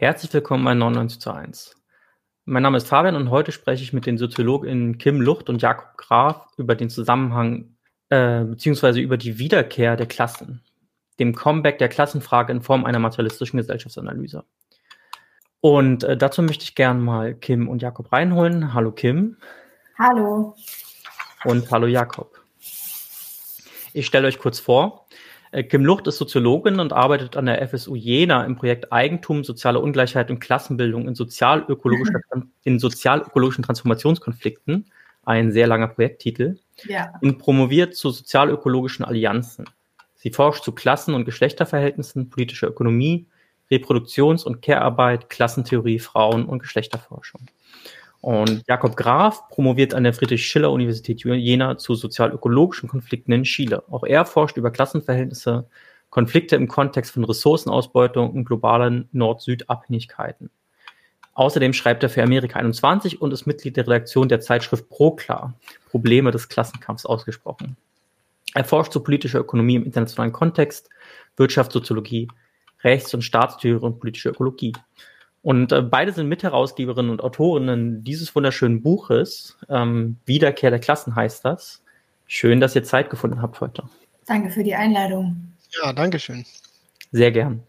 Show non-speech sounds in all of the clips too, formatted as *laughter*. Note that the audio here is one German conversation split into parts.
Herzlich willkommen bei 99 zu 1. Mein Name ist Fabian und heute spreche ich mit den SoziologInnen Kim Lucht und Jakob Graf über den Zusammenhang äh, bzw. über die Wiederkehr der Klassen, dem Comeback der Klassenfrage in Form einer materialistischen Gesellschaftsanalyse. Und äh, dazu möchte ich gern mal Kim und Jakob reinholen. Hallo Kim. Hallo. Und hallo Jakob. Ich stelle euch kurz vor. Äh, Kim Lucht ist Soziologin und arbeitet an der FSU Jena im Projekt Eigentum, soziale Ungleichheit und Klassenbildung in, sozialökologischer, *laughs* in sozialökologischen Transformationskonflikten. Ein sehr langer Projekttitel. Ja. Und promoviert zu sozialökologischen Allianzen. Sie forscht zu Klassen- und Geschlechterverhältnissen, politischer Ökonomie, Reproduktions- und Care-Arbeit, Klassentheorie, Frauen- und Geschlechterforschung. Und Jakob Graf promoviert an der Friedrich-Schiller-Universität Jena zu sozial-ökologischen Konflikten in Chile. Auch er forscht über Klassenverhältnisse, Konflikte im Kontext von Ressourcenausbeutung und globalen Nord-Süd-Abhängigkeiten. Außerdem schreibt er für Amerika 21 und ist Mitglied der Redaktion der Zeitschrift ProKlar, Probleme des Klassenkampfs ausgesprochen. Er forscht zu politischer Ökonomie im internationalen Kontext, Wirtschaftssoziologie, Rechts- und Staatstheorie und politische Ökologie. Und äh, beide sind Mitherausgeberinnen und Autorinnen dieses wunderschönen Buches. Ähm, Wiederkehr der Klassen heißt das. Schön, dass ihr Zeit gefunden habt heute. Danke für die Einladung. Ja, danke schön. Sehr gern.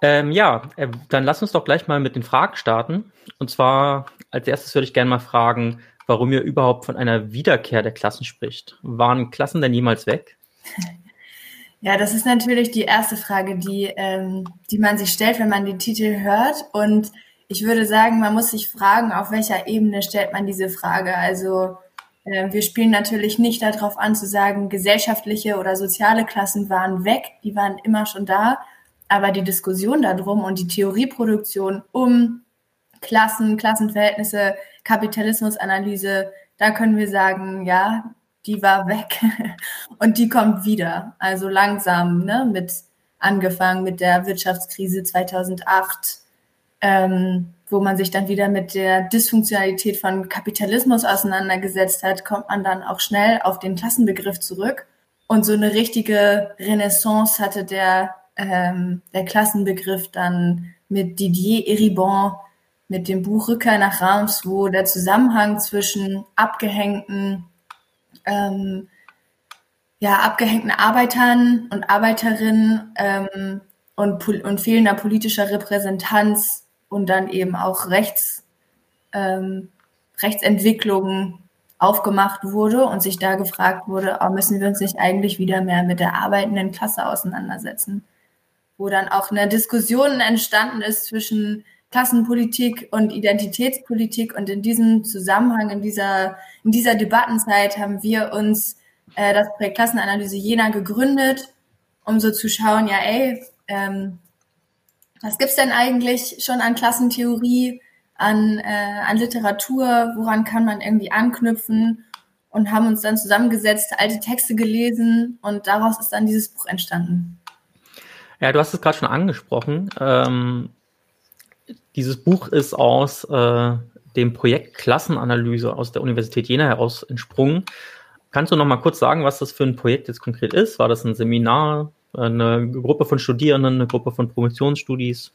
Ähm, ja, äh, dann lass uns doch gleich mal mit den Fragen starten. Und zwar als erstes würde ich gerne mal fragen, warum ihr überhaupt von einer Wiederkehr der Klassen spricht. Waren Klassen denn jemals weg? *laughs* Ja, das ist natürlich die erste Frage, die, ähm, die man sich stellt, wenn man den Titel hört. Und ich würde sagen, man muss sich fragen, auf welcher Ebene stellt man diese Frage. Also äh, wir spielen natürlich nicht darauf an zu sagen, gesellschaftliche oder soziale Klassen waren weg, die waren immer schon da. Aber die Diskussion darum und die Theorieproduktion um Klassen, Klassenverhältnisse, Kapitalismusanalyse, da können wir sagen, ja, die war weg *laughs* und die kommt wieder. Also langsam, ne, mit angefangen mit der Wirtschaftskrise 2008, ähm, wo man sich dann wieder mit der Dysfunktionalität von Kapitalismus auseinandergesetzt hat, kommt man dann auch schnell auf den Klassenbegriff zurück. Und so eine richtige Renaissance hatte der, ähm, der Klassenbegriff dann mit Didier Eribon, mit dem Buch Rückkehr nach Reims, wo der Zusammenhang zwischen abgehängten ähm, ja, abgehängten Arbeitern und Arbeiterinnen ähm, und, und fehlender politischer Repräsentanz und dann eben auch Rechts, ähm, Rechtsentwicklungen aufgemacht wurde und sich da gefragt wurde, oh, müssen wir uns nicht eigentlich wieder mehr mit der arbeitenden Klasse auseinandersetzen? Wo dann auch eine Diskussion entstanden ist zwischen Klassenpolitik und Identitätspolitik. Und in diesem Zusammenhang, in dieser, in dieser Debattenzeit haben wir uns äh, das Projekt Klassenanalyse Jena gegründet, um so zu schauen, ja, ey, ähm, was gibt's denn eigentlich schon an Klassentheorie, an, äh, an Literatur, woran kann man irgendwie anknüpfen? Und haben uns dann zusammengesetzt, alte Texte gelesen und daraus ist dann dieses Buch entstanden. Ja, du hast es gerade schon angesprochen. Ähm, dieses Buch ist aus äh, dem Projekt Klassenanalyse aus der Universität Jena heraus entsprungen. Kannst du noch mal kurz sagen, was das für ein Projekt jetzt konkret ist? War das ein Seminar, eine Gruppe von Studierenden, eine Gruppe von Promotionsstudis?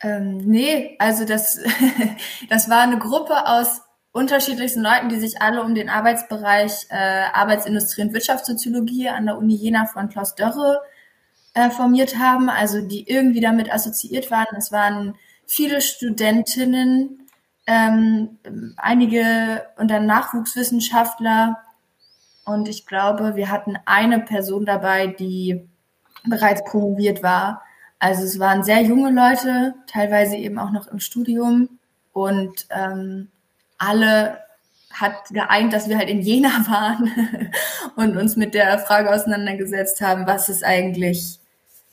Ähm, nee, also das, *laughs* das war eine Gruppe aus unterschiedlichsten Leuten, die sich alle um den Arbeitsbereich äh, Arbeitsindustrie und Wirtschaftssoziologie an der Uni Jena von Klaus Dörre äh, formiert haben, also die irgendwie damit assoziiert waren. Es waren viele Studentinnen, ähm, einige und dann Nachwuchswissenschaftler. Und ich glaube, wir hatten eine Person dabei, die bereits promoviert war. Also es waren sehr junge Leute, teilweise eben auch noch im Studium. Und ähm, alle hat geeint, dass wir halt in Jena *laughs* waren und uns mit der Frage auseinandergesetzt haben, was ist eigentlich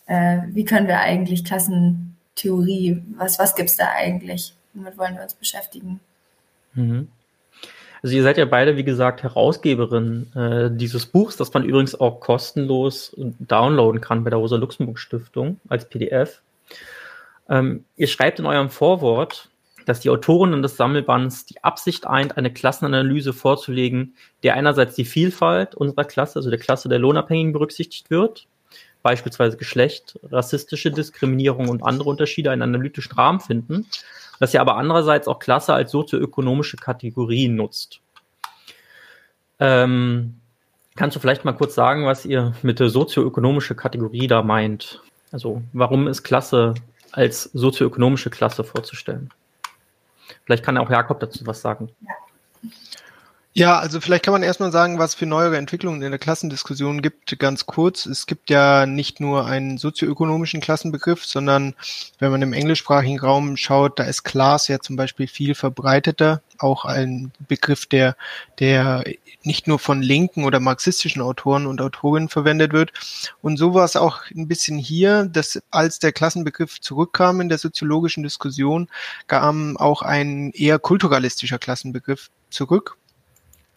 äh, wie können wir eigentlich Klassentheorie, was, was gibt es da eigentlich? Womit wollen wir uns beschäftigen? Mhm. Also ihr seid ja beide, wie gesagt, Herausgeberin äh, dieses Buchs, das man übrigens auch kostenlos downloaden kann bei der Rosa-Luxemburg-Stiftung als PDF. Ähm, ihr schreibt in eurem Vorwort, dass die Autorinnen des Sammelbands die Absicht eint, eine Klassenanalyse vorzulegen, der einerseits die Vielfalt unserer Klasse, also der Klasse der Lohnabhängigen, berücksichtigt wird beispielsweise Geschlecht, rassistische Diskriminierung und andere Unterschiede einen analytischen Rahmen finden, dass ihr aber andererseits auch Klasse als sozioökonomische Kategorie nutzt. Ähm, kannst du vielleicht mal kurz sagen, was ihr mit der sozioökonomische Kategorie da meint? Also warum ist Klasse als sozioökonomische Klasse vorzustellen? Vielleicht kann auch Jakob dazu was sagen. Ja. Ja, also vielleicht kann man erstmal sagen, was für neuere Entwicklungen in der Klassendiskussion gibt, ganz kurz. Es gibt ja nicht nur einen sozioökonomischen Klassenbegriff, sondern wenn man im englischsprachigen Raum schaut, da ist Class ja zum Beispiel viel verbreiteter, auch ein Begriff, der, der nicht nur von linken oder marxistischen Autoren und Autorinnen verwendet wird. Und so war es auch ein bisschen hier, dass als der Klassenbegriff zurückkam in der soziologischen Diskussion, kam auch ein eher kulturalistischer Klassenbegriff zurück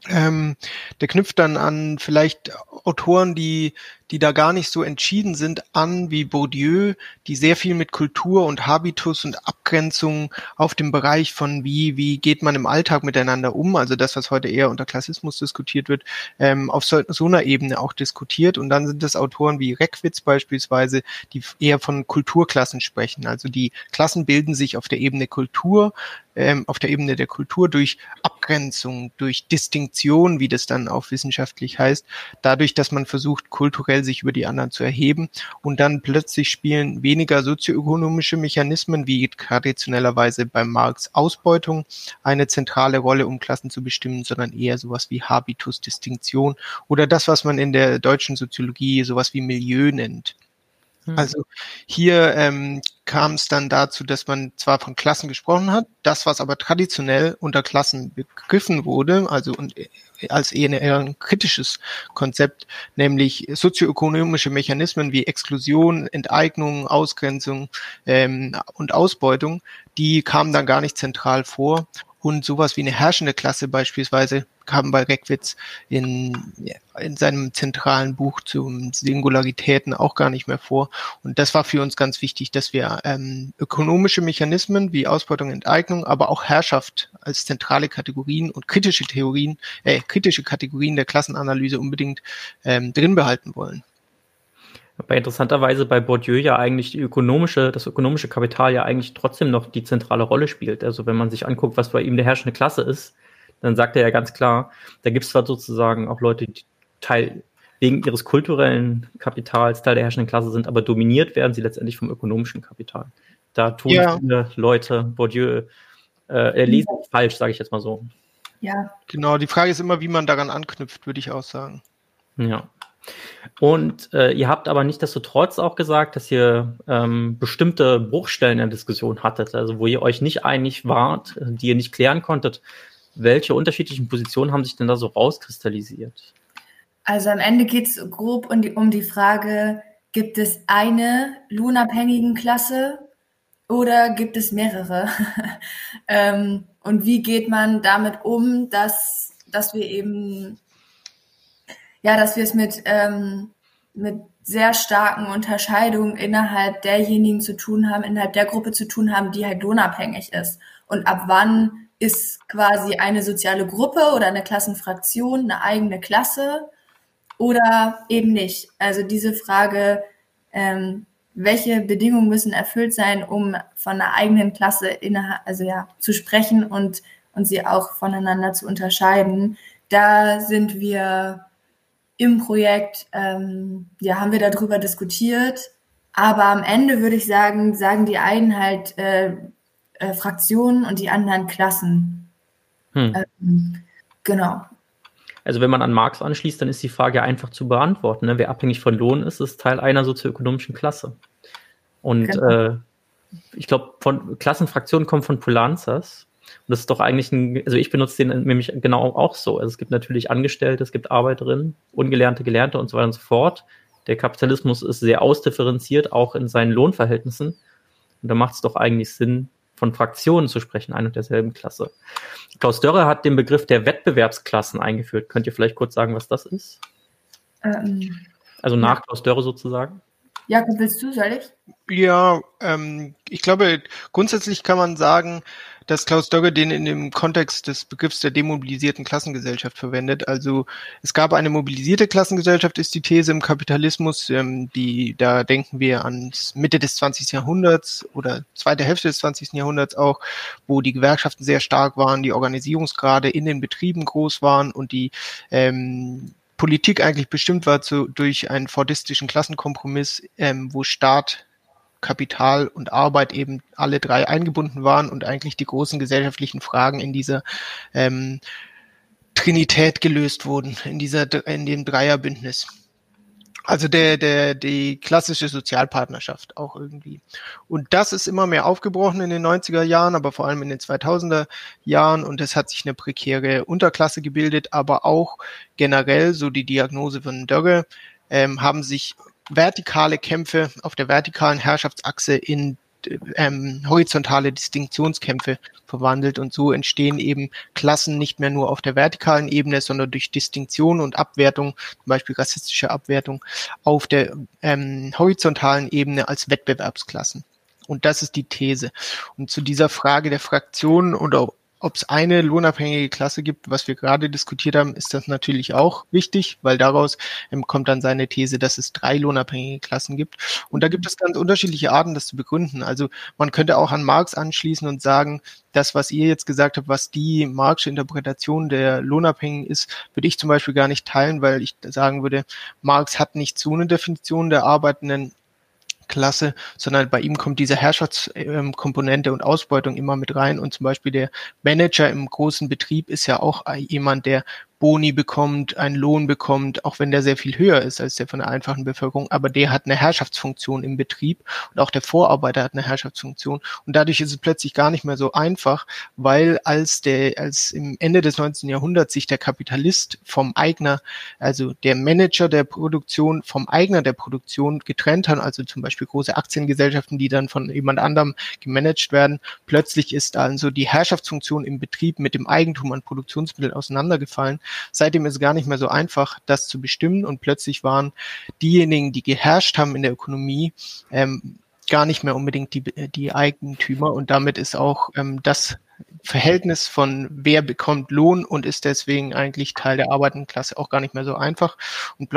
ähm, der knüpft dann an vielleicht Autoren, die, die da gar nicht so entschieden sind, an wie Bourdieu, die sehr viel mit Kultur und Habitus und Abgrenzung auf dem Bereich von wie, wie geht man im Alltag miteinander um, also das, was heute eher unter Klassismus diskutiert wird, ähm, auf so, so einer Ebene auch diskutiert. Und dann sind das Autoren wie Reckwitz beispielsweise, die eher von Kulturklassen sprechen. Also die Klassen bilden sich auf der Ebene Kultur, ähm, auf der Ebene der Kultur durch Abgrenzung, durch Distinktion, wie das dann auch wissenschaftlich heißt, dadurch, dass man versucht, kulturell sich über die anderen zu erheben und dann plötzlich spielen weniger sozioökonomische Mechanismen wie traditionellerweise beim Marx Ausbeutung eine zentrale Rolle, um Klassen zu bestimmen, sondern eher sowas wie Habitus, Distinktion oder das, was man in der deutschen Soziologie sowas wie Milieu nennt. Hm. Also hier ähm, kam es dann dazu, dass man zwar von Klassen gesprochen hat, das, was aber traditionell unter Klassen begriffen wurde, also und äh, als eher, eher ein kritisches Konzept, nämlich sozioökonomische Mechanismen wie Exklusion, Enteignung, Ausgrenzung ähm, und Ausbeutung, die kamen dann gar nicht zentral vor und sowas wie eine herrschende Klasse beispielsweise kam bei Reckwitz in, in seinem zentralen Buch zu Singularitäten auch gar nicht mehr vor. Und das war für uns ganz wichtig, dass wir ähm, ökonomische Mechanismen wie Ausbeutung, Enteignung, aber auch Herrschaft als zentrale Kategorien und kritische Theorien, äh, kritische Kategorien der Klassenanalyse unbedingt ähm, drin behalten wollen. Aber interessanterweise bei Bourdieu ja eigentlich die ökonomische, das ökonomische Kapital ja eigentlich trotzdem noch die zentrale Rolle spielt. Also wenn man sich anguckt, was bei ihm der herrschende Klasse ist, dann sagt er ja ganz klar, da gibt es zwar sozusagen auch Leute, die Teil wegen ihres kulturellen Kapitals Teil der herrschenden Klasse sind, aber dominiert werden sie letztendlich vom ökonomischen Kapital. Da tun ja. viele Leute Bourdieu äh, lesen ja. falsch, sage ich jetzt mal so. Ja. Genau, die Frage ist immer, wie man daran anknüpft, würde ich auch sagen. Ja. Und äh, ihr habt aber nicht desto trotz auch gesagt, dass ihr ähm, bestimmte Bruchstellen in der Diskussion hattet, also wo ihr euch nicht einig wart, die ihr nicht klären konntet. Welche unterschiedlichen Positionen haben sich denn da so rauskristallisiert? Also am Ende geht es grob um die, um die Frage, gibt es eine lohnabhängigen Klasse oder gibt es mehrere? *laughs* ähm, und wie geht man damit um, dass, dass wir eben ja, dass wir es mit, ähm, mit sehr starken Unterscheidungen innerhalb derjenigen zu tun haben, innerhalb der Gruppe zu tun haben, die halt lohnabhängig ist. Und ab wann ist quasi eine soziale Gruppe oder eine Klassenfraktion eine eigene Klasse oder eben nicht. Also diese Frage, ähm, welche Bedingungen müssen erfüllt sein, um von einer eigenen Klasse innerhalb, also ja, zu sprechen und, und sie auch voneinander zu unterscheiden. Da sind wir im Projekt, ähm, ja, haben wir darüber diskutiert. Aber am Ende würde ich sagen, sagen die einen halt äh, äh, Fraktionen und die anderen Klassen. Hm. Ähm, genau. Also wenn man an Marx anschließt, dann ist die Frage einfach zu beantworten. Ne? Wer abhängig von Lohn ist, ist Teil einer sozioökonomischen Klasse. Und genau. äh, ich glaube, von Klassenfraktionen kommen von Polanzas. Und das ist doch eigentlich ein, also ich benutze den nämlich genau auch so. Also es gibt natürlich Angestellte, es gibt Arbeiterinnen, Ungelernte, Gelernte und so weiter und so fort. Der Kapitalismus ist sehr ausdifferenziert, auch in seinen Lohnverhältnissen. Und da macht es doch eigentlich Sinn, von Fraktionen zu sprechen, ein und derselben Klasse. Klaus Dörre hat den Begriff der Wettbewerbsklassen eingeführt. Könnt ihr vielleicht kurz sagen, was das ist? Ähm, also nach ja. Klaus Dörre sozusagen? Jakob, willst du, soll ich? Ja, ähm, ich glaube, grundsätzlich kann man sagen, dass Klaus Dogge den in dem Kontext des Begriffs der demobilisierten Klassengesellschaft verwendet. Also es gab eine mobilisierte Klassengesellschaft, ist die These im Kapitalismus, ähm, die da denken wir an Mitte des 20. Jahrhunderts oder zweite Hälfte des 20. Jahrhunderts auch, wo die Gewerkschaften sehr stark waren, die Organisierungsgrade in den Betrieben groß waren und die ähm, Politik eigentlich bestimmt war zu, durch einen fordistischen Klassenkompromiss, ähm, wo Staat Kapital und Arbeit eben alle drei eingebunden waren und eigentlich die großen gesellschaftlichen Fragen in dieser ähm, Trinität gelöst wurden, in dieser, in dem Dreierbündnis. Also der, der, die klassische Sozialpartnerschaft auch irgendwie. Und das ist immer mehr aufgebrochen in den 90er Jahren, aber vor allem in den 2000er Jahren. Und es hat sich eine prekäre Unterklasse gebildet, aber auch generell, so die Diagnose von Dörre, ähm, haben sich vertikale Kämpfe auf der vertikalen Herrschaftsachse in ähm, horizontale Distinktionskämpfe verwandelt und so entstehen eben Klassen nicht mehr nur auf der vertikalen Ebene, sondern durch Distinktion und Abwertung, zum Beispiel rassistische Abwertung, auf der ähm, horizontalen Ebene als Wettbewerbsklassen. Und das ist die These. Und zu dieser Frage der Fraktionen oder ob es eine lohnabhängige Klasse gibt, was wir gerade diskutiert haben, ist das natürlich auch wichtig, weil daraus ähm, kommt dann seine These, dass es drei lohnabhängige Klassen gibt. Und da gibt es ganz unterschiedliche Arten, das zu begründen. Also man könnte auch an Marx anschließen und sagen, das, was ihr jetzt gesagt habt, was die Marxische Interpretation der Lohnabhängigen ist, würde ich zum Beispiel gar nicht teilen, weil ich sagen würde, Marx hat nicht so eine Definition der arbeitenden Klasse, sondern bei ihm kommt diese Herrschaftskomponente und Ausbeutung immer mit rein. Und zum Beispiel der Manager im großen Betrieb ist ja auch jemand, der Boni bekommt, einen Lohn bekommt, auch wenn der sehr viel höher ist als der von der einfachen Bevölkerung, aber der hat eine Herrschaftsfunktion im Betrieb und auch der Vorarbeiter hat eine Herrschaftsfunktion und dadurch ist es plötzlich gar nicht mehr so einfach, weil als der als im Ende des 19. Jahrhunderts sich der Kapitalist vom Eigner, also der Manager der Produktion vom Eigner der Produktion getrennt hat, also zum Beispiel große Aktiengesellschaften, die dann von jemand anderem gemanagt werden, plötzlich ist also die Herrschaftsfunktion im Betrieb mit dem Eigentum an Produktionsmitteln auseinandergefallen Seitdem ist es gar nicht mehr so einfach, das zu bestimmen. Und plötzlich waren diejenigen, die geherrscht haben in der Ökonomie, ähm, gar nicht mehr unbedingt die, die Eigentümer. Und damit ist auch ähm, das Verhältnis von wer bekommt Lohn und ist deswegen eigentlich Teil der arbeitenden Klasse auch gar nicht mehr so einfach. Und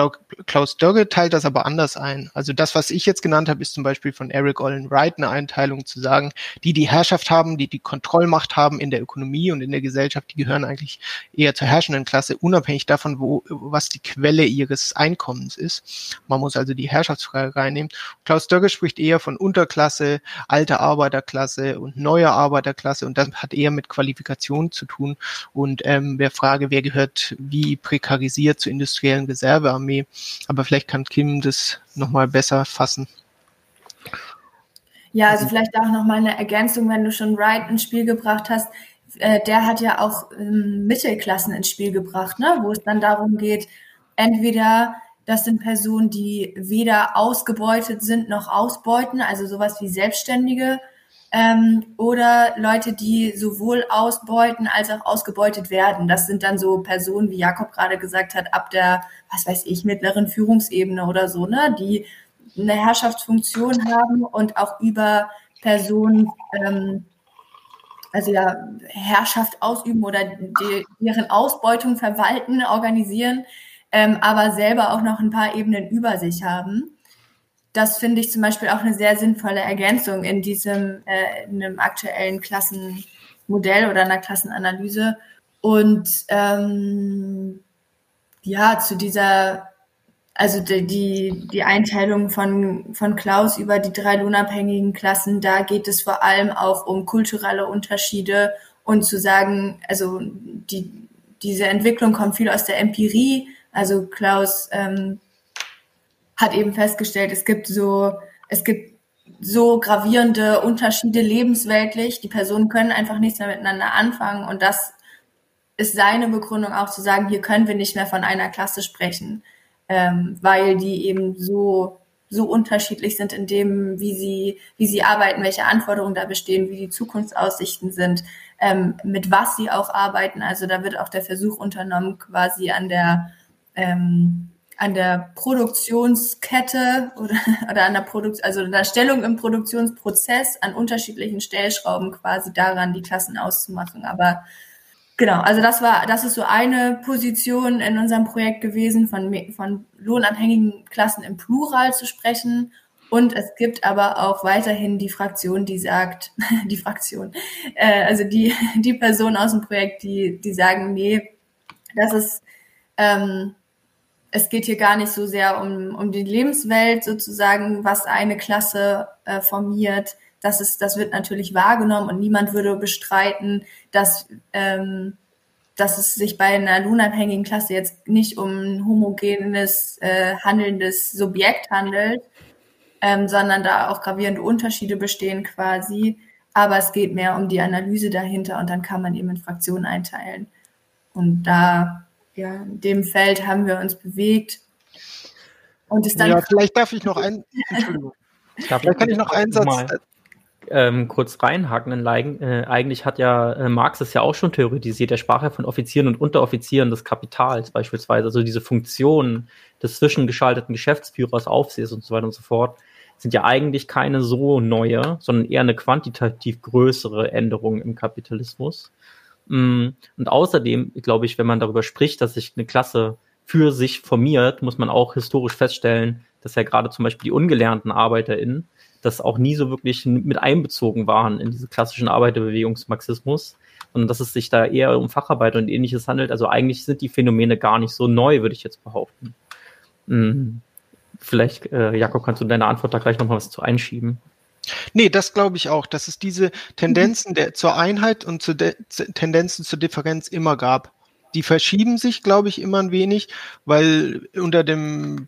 Klaus Dörge teilt das aber anders ein. Also das, was ich jetzt genannt habe, ist zum Beispiel von Eric Olin Wright eine Einteilung zu sagen, die die Herrschaft haben, die die Kontrollmacht haben in der Ökonomie und in der Gesellschaft, die gehören eigentlich eher zur herrschenden Klasse, unabhängig davon, wo, was die Quelle ihres Einkommens ist. Man muss also die Herrschaftsfrage reinnehmen. Klaus Dörge spricht eher von Unterklasse, alter Arbeiterklasse und neuer Arbeiterklasse und das hat eher mit Qualifikation zu tun und ähm, der Frage, wer gehört wie prekarisiert zur industriellen Reservearmee. Aber vielleicht kann Kim das nochmal besser fassen. Ja, also vielleicht auch nochmal eine Ergänzung, wenn du schon Wright ins Spiel gebracht hast. Äh, der hat ja auch ähm, Mittelklassen ins Spiel gebracht, ne? wo es dann darum geht, entweder das sind Personen, die weder ausgebeutet sind noch ausbeuten, also sowas wie Selbstständige ähm, oder Leute, die sowohl ausbeuten als auch ausgebeutet werden. Das sind dann so Personen, wie Jakob gerade gesagt hat, ab der, was weiß ich, mittleren Führungsebene oder so, ne, die eine Herrschaftsfunktion haben und auch über Personen, ähm, also ja, Herrschaft ausüben oder die, deren Ausbeutung verwalten, organisieren, ähm, aber selber auch noch ein paar Ebenen über sich haben das finde ich zum Beispiel auch eine sehr sinnvolle Ergänzung in diesem, äh, in einem aktuellen Klassenmodell oder einer Klassenanalyse. Und ähm, ja, zu dieser, also die, die, die Einteilung von, von Klaus über die drei lohnabhängigen Klassen, da geht es vor allem auch um kulturelle Unterschiede und zu sagen, also die, diese Entwicklung kommt viel aus der Empirie. Also Klaus ähm, hat eben festgestellt, es gibt so, es gibt so gravierende Unterschiede lebensweltlich. Die Personen können einfach nichts mehr miteinander anfangen und das ist seine Begründung auch zu sagen, hier können wir nicht mehr von einer Klasse sprechen, ähm, weil die eben so so unterschiedlich sind in dem, wie sie, wie sie arbeiten, welche Anforderungen da bestehen, wie die Zukunftsaussichten sind, ähm, mit was sie auch arbeiten. Also da wird auch der Versuch unternommen, quasi an der ähm, an der Produktionskette oder, *laughs* oder an der Produkt, also der Stellung im Produktionsprozess an unterschiedlichen Stellschrauben quasi daran, die Klassen auszumachen. Aber genau, also das war, das ist so eine Position in unserem Projekt gewesen, von, von lohnabhängigen Klassen im Plural zu sprechen. Und es gibt aber auch weiterhin die Fraktion, die sagt, *laughs* die Fraktion, äh, also die, die Person aus dem Projekt, die, die sagen, nee, das ist, ähm, es geht hier gar nicht so sehr um, um die Lebenswelt sozusagen, was eine Klasse äh, formiert. Das ist, das wird natürlich wahrgenommen und niemand würde bestreiten, dass, ähm, dass es sich bei einer lohnabhängigen Klasse jetzt nicht um ein homogenes, äh, handelndes Subjekt handelt, ähm, sondern da auch gravierende Unterschiede bestehen quasi. Aber es geht mehr um die Analyse dahinter und dann kann man eben in Fraktionen einteilen. Und da ja, in dem Feld haben wir uns bewegt. Und ist dann. Ja, vielleicht darf ich noch ein. Entschuldigung. *laughs* Darf vielleicht kann ich noch einen Satz. Mal, ähm, kurz reinhaken. Äh, eigentlich hat ja äh, Marx es ja auch schon theoretisiert. Er sprach ja von Offizieren und Unteroffizieren des Kapitals beispielsweise. Also diese Funktionen des zwischengeschalteten Geschäftsführers, Aufsehers und so weiter und so fort sind ja eigentlich keine so neue, sondern eher eine quantitativ größere Änderung im Kapitalismus. Mm, und außerdem, glaube ich, wenn man darüber spricht, dass sich eine Klasse für sich formiert, muss man auch historisch feststellen, dass ja gerade zum Beispiel die ungelernten ArbeiterInnen das auch nie so wirklich mit einbezogen waren in diese klassischen Arbeiterbewegungsmarxismus, sondern dass es sich da eher um Facharbeit und ähnliches handelt. Also eigentlich sind die Phänomene gar nicht so neu, würde ich jetzt behaupten. Hm. Vielleicht, äh, Jakob, kannst du deine Antwort da gleich nochmal was zu einschieben? Nee, das glaube ich auch, dass es diese Tendenzen der, zur Einheit und zu de, Tendenzen zur Differenz immer gab. Die verschieben sich, glaube ich, immer ein wenig, weil unter dem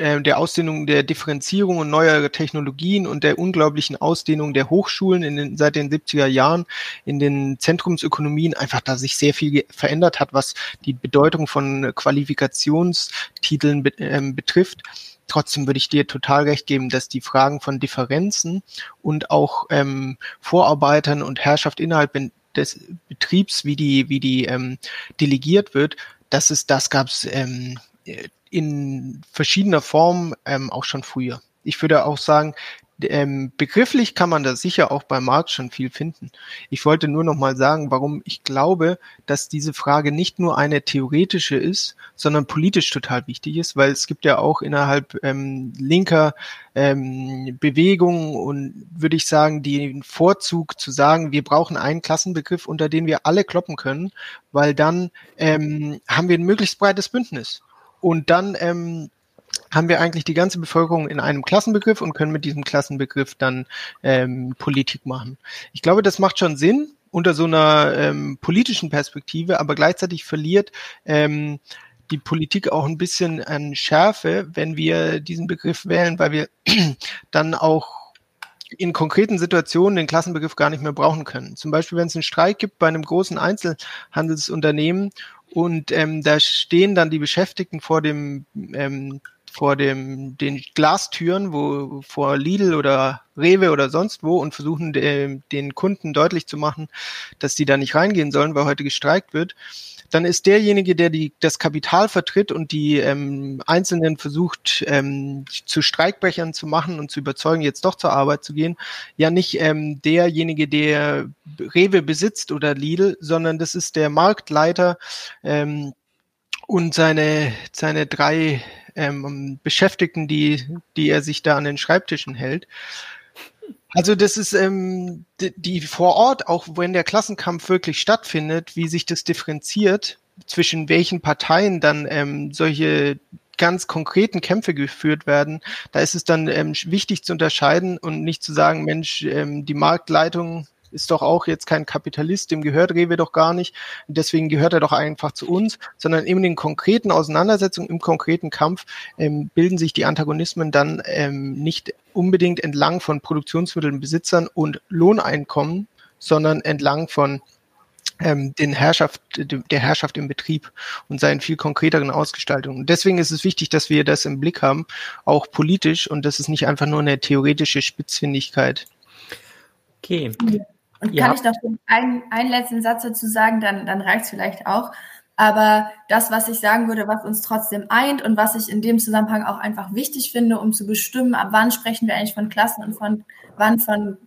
äh, der Ausdehnung der Differenzierung und neuer Technologien und der unglaublichen Ausdehnung der Hochschulen in den, seit den 70er Jahren in den Zentrumsökonomien einfach da sich sehr viel verändert hat, was die Bedeutung von Qualifikationstiteln be äh, betrifft. Trotzdem würde ich dir total recht geben, dass die Fragen von Differenzen und auch ähm, Vorarbeitern und Herrschaft innerhalb des Betriebs, wie die, wie die ähm, delegiert wird, das ist, das gab es ähm, in verschiedener Form ähm, auch schon früher. Ich würde auch sagen, ähm, begrifflich kann man da sicher auch bei Marx schon viel finden. Ich wollte nur noch mal sagen, warum ich glaube, dass diese Frage nicht nur eine theoretische ist, sondern politisch total wichtig ist, weil es gibt ja auch innerhalb ähm, linker ähm, Bewegungen und würde ich sagen, den Vorzug zu sagen, wir brauchen einen Klassenbegriff, unter den wir alle kloppen können, weil dann ähm, haben wir ein möglichst breites Bündnis. Und dann ähm, haben wir eigentlich die ganze Bevölkerung in einem Klassenbegriff und können mit diesem Klassenbegriff dann ähm, Politik machen. Ich glaube, das macht schon Sinn unter so einer ähm, politischen Perspektive, aber gleichzeitig verliert ähm, die Politik auch ein bisschen an Schärfe, wenn wir diesen Begriff wählen, weil wir *clears throat* dann auch in konkreten Situationen den Klassenbegriff gar nicht mehr brauchen können. Zum Beispiel, wenn es einen Streik gibt bei einem großen Einzelhandelsunternehmen und ähm, da stehen dann die Beschäftigten vor dem ähm, vor dem den Glastüren, wo vor Lidl oder Rewe oder sonst wo und versuchen de, den Kunden deutlich zu machen, dass die da nicht reingehen sollen, weil heute gestreikt wird, dann ist derjenige, der die, das Kapital vertritt und die ähm, Einzelnen versucht ähm, zu Streikbrechern zu machen und zu überzeugen, jetzt doch zur Arbeit zu gehen, ja nicht ähm, derjenige, der Rewe besitzt oder Lidl, sondern das ist der Marktleiter ähm, und seine, seine drei ähm, Beschäftigten, die, die er sich da an den Schreibtischen hält. Also das ist ähm, die, die vor Ort, auch wenn der Klassenkampf wirklich stattfindet, wie sich das differenziert, zwischen welchen Parteien dann ähm, solche ganz konkreten Kämpfe geführt werden, da ist es dann ähm, wichtig zu unterscheiden und nicht zu sagen, Mensch, ähm, die Marktleitung ist doch auch jetzt kein Kapitalist, dem gehört Rewe doch gar nicht, deswegen gehört er doch einfach zu uns, sondern in den konkreten Auseinandersetzungen, im konkreten Kampf ähm, bilden sich die Antagonismen dann ähm, nicht unbedingt entlang von Produktionsmittelbesitzern und Lohneinkommen, sondern entlang von ähm, den Herrschaft, der Herrschaft im Betrieb und seinen viel konkreteren Ausgestaltungen. Deswegen ist es wichtig, dass wir das im Blick haben, auch politisch, und das ist nicht einfach nur eine theoretische Spitzfindigkeit. Okay. Und ja. kann ich noch einen, einen letzten Satz dazu sagen, dann, dann reicht es vielleicht auch. Aber das, was ich sagen würde, was uns trotzdem eint und was ich in dem Zusammenhang auch einfach wichtig finde, um zu bestimmen, ab wann sprechen wir eigentlich von Klassen und von wann von,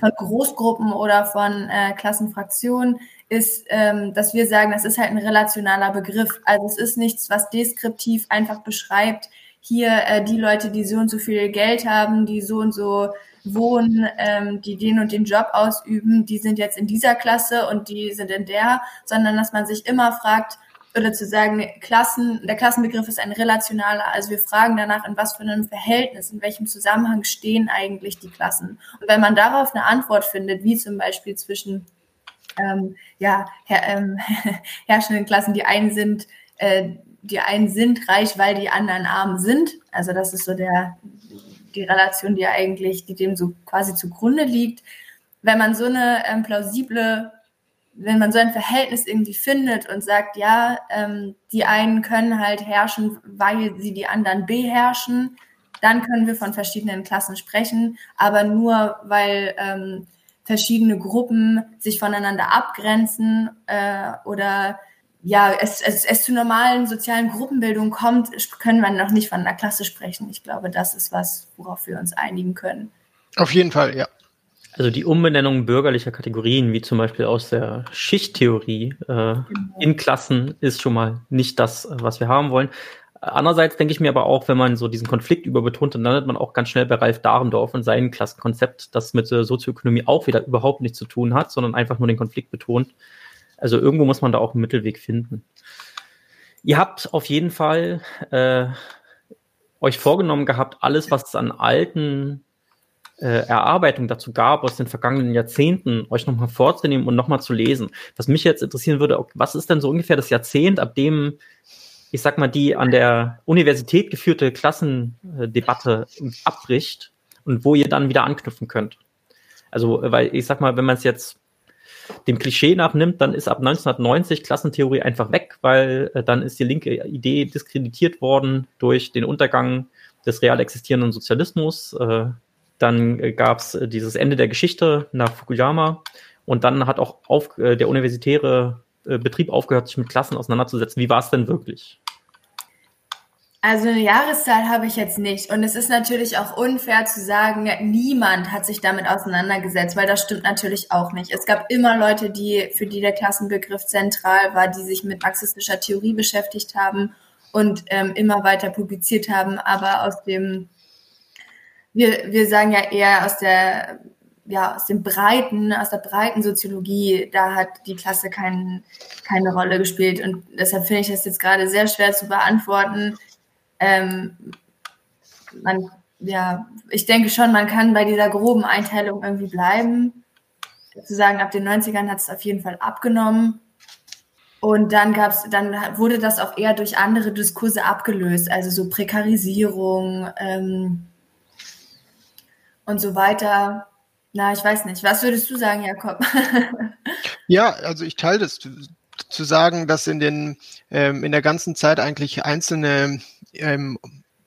von Großgruppen oder von äh, Klassenfraktionen, ist, ähm, dass wir sagen, das ist halt ein relationaler Begriff. Also es ist nichts, was deskriptiv einfach beschreibt, hier äh, die Leute, die so und so viel Geld haben, die so und so wohnen, ähm, die den und den Job ausüben, die sind jetzt in dieser Klasse und die sind in der, sondern dass man sich immer fragt, oder zu sagen, Klassen, der Klassenbegriff ist ein relationaler, also wir fragen danach, in was für einem Verhältnis, in welchem Zusammenhang stehen eigentlich die Klassen. Und wenn man darauf eine Antwort findet, wie zum Beispiel zwischen ähm, ja, her, ähm, *laughs* herrschenden Klassen, die einen sind, äh, die einen sind reich, weil die anderen arm sind. Also das ist so der, die Relation, die eigentlich, die dem so quasi zugrunde liegt. Wenn man so eine ähm, plausible, wenn man so ein Verhältnis irgendwie findet und sagt, ja, ähm, die einen können halt herrschen, weil sie die anderen beherrschen, dann können wir von verschiedenen Klassen sprechen, aber nur weil ähm, verschiedene Gruppen sich voneinander abgrenzen äh, oder ja, es, es, es zu normalen sozialen Gruppenbildungen kommt, können wir noch nicht von einer Klasse sprechen. Ich glaube, das ist was, worauf wir uns einigen können. Auf jeden Fall, ja. Also die Umbenennung bürgerlicher Kategorien, wie zum Beispiel aus der Schichttheorie äh, genau. in Klassen, ist schon mal nicht das, was wir haben wollen. Andererseits denke ich mir aber auch, wenn man so diesen Konflikt überbetont, dann landet man auch ganz schnell bei Ralf Dahrendorf und seinem Klassenkonzept, das mit äh, Sozioökonomie auch wieder überhaupt nichts zu tun hat, sondern einfach nur den Konflikt betont. Also irgendwo muss man da auch einen Mittelweg finden. Ihr habt auf jeden Fall äh, euch vorgenommen gehabt, alles, was es an alten äh, Erarbeitungen dazu gab aus den vergangenen Jahrzehnten, euch nochmal vorzunehmen und nochmal zu lesen. Was mich jetzt interessieren würde, was ist denn so ungefähr das Jahrzehnt, ab dem, ich sag mal, die an der Universität geführte Klassendebatte abbricht und wo ihr dann wieder anknüpfen könnt? Also, weil ich sag mal, wenn man es jetzt dem Klischee nachnimmt, dann ist ab 1990 Klassentheorie einfach weg, weil äh, dann ist die linke Idee diskreditiert worden durch den Untergang des real existierenden Sozialismus. Äh, dann äh, gab es äh, dieses Ende der Geschichte nach Fukuyama und dann hat auch auf, äh, der universitäre äh, Betrieb aufgehört, sich mit Klassen auseinanderzusetzen. Wie war es denn wirklich? Also eine Jahreszahl habe ich jetzt nicht. Und es ist natürlich auch unfair zu sagen, niemand hat sich damit auseinandergesetzt, weil das stimmt natürlich auch nicht. Es gab immer Leute, die, für die der Klassenbegriff zentral war, die sich mit marxistischer Theorie beschäftigt haben und ähm, immer weiter publiziert haben. Aber aus dem, wir, wir sagen ja eher aus der, ja, aus dem breiten, aus der breiten Soziologie, da hat die Klasse kein, keine Rolle gespielt. Und deshalb finde ich das jetzt gerade sehr schwer zu beantworten ähm, man, ja, ich denke schon, man kann bei dieser groben Einteilung irgendwie bleiben. Zu sagen, ab den 90ern hat es auf jeden Fall abgenommen. Und dann gab's, dann wurde das auch eher durch andere Diskurse abgelöst, also so Prekarisierung ähm, und so weiter. Na, ich weiß nicht. Was würdest du sagen, Jakob? *laughs* ja, also ich teile das zu sagen, dass in den ähm, in der ganzen Zeit eigentlich einzelne ähm,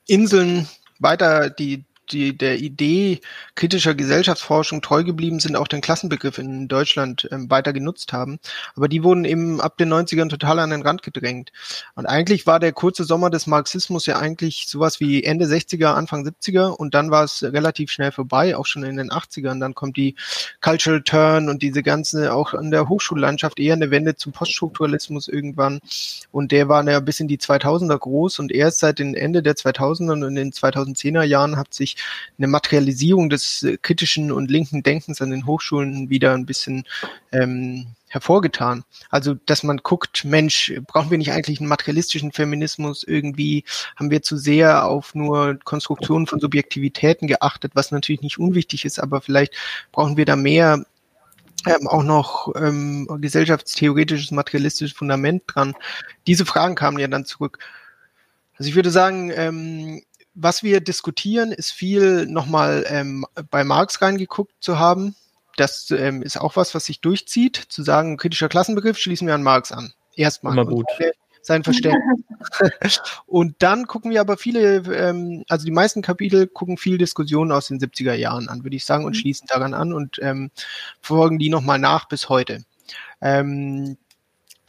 Inseln weiter die die der Idee kritischer Gesellschaftsforschung treu geblieben sind, auch den Klassenbegriff in Deutschland ähm, weiter genutzt haben. Aber die wurden eben ab den 90ern total an den Rand gedrängt. Und eigentlich war der kurze Sommer des Marxismus ja eigentlich sowas wie Ende 60er, Anfang 70er und dann war es relativ schnell vorbei, auch schon in den 80ern. Dann kommt die Cultural Turn und diese ganze, auch in der Hochschullandschaft eher eine Wende zum Poststrukturalismus irgendwann. Und der war ja bis in die 2000er groß und erst seit den Ende der 2000er und in den 2010er Jahren hat sich eine Materialisierung des äh, kritischen und linken Denkens an den Hochschulen wieder ein bisschen ähm, hervorgetan. Also, dass man guckt, Mensch, brauchen wir nicht eigentlich einen materialistischen Feminismus? Irgendwie haben wir zu sehr auf nur Konstruktionen von Subjektivitäten geachtet, was natürlich nicht unwichtig ist, aber vielleicht brauchen wir da mehr ähm, auch noch ähm, gesellschaftstheoretisches, materialistisches Fundament dran. Diese Fragen kamen ja dann zurück. Also ich würde sagen, ähm, was wir diskutieren, ist viel nochmal ähm, bei Marx reingeguckt zu haben. Das ähm, ist auch was, was sich durchzieht, zu sagen, kritischer Klassenbegriff schließen wir an Marx an. Erstmal. Immer gut. Sein Verständnis. *laughs* und dann gucken wir aber viele, ähm, also die meisten Kapitel gucken viel Diskussionen aus den 70er Jahren an, würde ich sagen, und mhm. schließen daran an und ähm, folgen die nochmal nach bis heute. Ähm,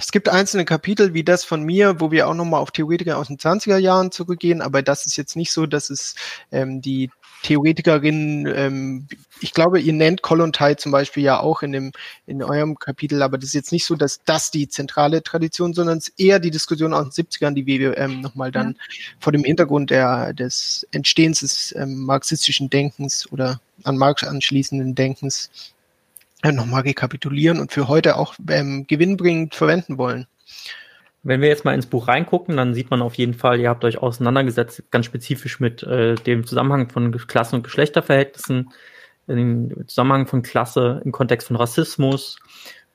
Es gibt einzelne Kapitel wie das von mir, wo wir auch nochmal auf Theoretiker aus den 20er Jahren zurückgehen, aber das ist jetzt nicht so, dass es ähm, die Theoretikerin, ähm, ich glaube, ihr nennt Kollontai zum Beispiel ja auch in dem in eurem Kapitel, aber das ist jetzt nicht so, dass das die zentrale Tradition, sondern es ist eher die Diskussion aus den 70ern, die wir ähm, nochmal dann ja. vor dem Hintergrund der, des Entstehens des ähm, marxistischen Denkens oder an Marx anschließenden Denkens nochmal rekapitulieren und für heute auch ähm, gewinnbringend verwenden wollen. Wenn wir jetzt mal ins Buch reingucken, dann sieht man auf jeden Fall, ihr habt euch auseinandergesetzt, ganz spezifisch mit äh, dem Zusammenhang von Klassen- und Geschlechterverhältnissen, im Zusammenhang von Klasse im Kontext von Rassismus,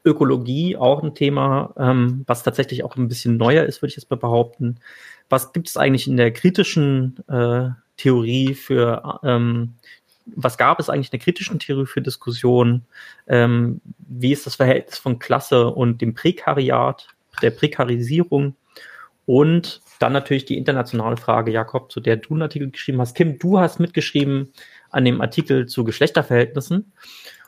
Ökologie, auch ein Thema, ähm, was tatsächlich auch ein bisschen neuer ist, würde ich jetzt mal behaupten. Was gibt es eigentlich in der kritischen äh, Theorie für, ähm, was gab es eigentlich in der kritischen Theorie für Diskussionen? Ähm, wie ist das Verhältnis von Klasse und dem Prekariat? der Prekarisierung und dann natürlich die internationale Frage, Jakob, zu der du einen Artikel geschrieben hast. Kim, du hast mitgeschrieben an dem Artikel zu Geschlechterverhältnissen.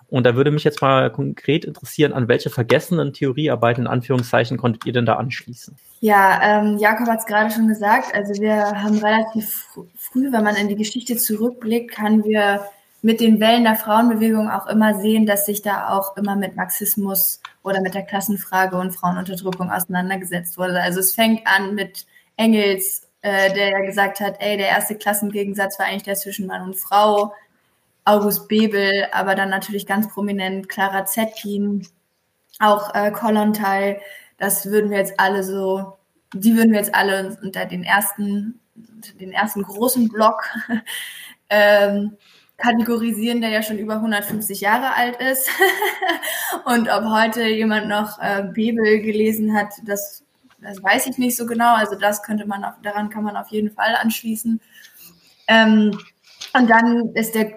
Und da würde mich jetzt mal konkret interessieren, an welche vergessenen Theoriearbeiten in Anführungszeichen konntet ihr denn da anschließen? Ja, ähm, Jakob hat es gerade schon gesagt. Also wir haben relativ früh, wenn man in die Geschichte zurückblickt, haben wir mit den Wellen der Frauenbewegung auch immer sehen, dass sich da auch immer mit Marxismus oder mit der Klassenfrage und Frauenunterdrückung auseinandergesetzt wurde. Also es fängt an mit Engels, äh, der ja gesagt hat, ey, der erste Klassengegensatz war eigentlich der zwischen Mann und Frau. August Bebel, aber dann natürlich ganz prominent Clara Zetkin, auch äh, Kollontai. Das würden wir jetzt alle so, die würden wir jetzt alle unter den ersten, den ersten großen Block *laughs* ähm, kategorisieren, der ja schon über 150 Jahre alt ist. *laughs* und ob heute jemand noch äh, Bibel gelesen hat, das, das weiß ich nicht so genau. Also das könnte man auf, daran kann man auf jeden Fall anschließen. Ähm, und dann ist der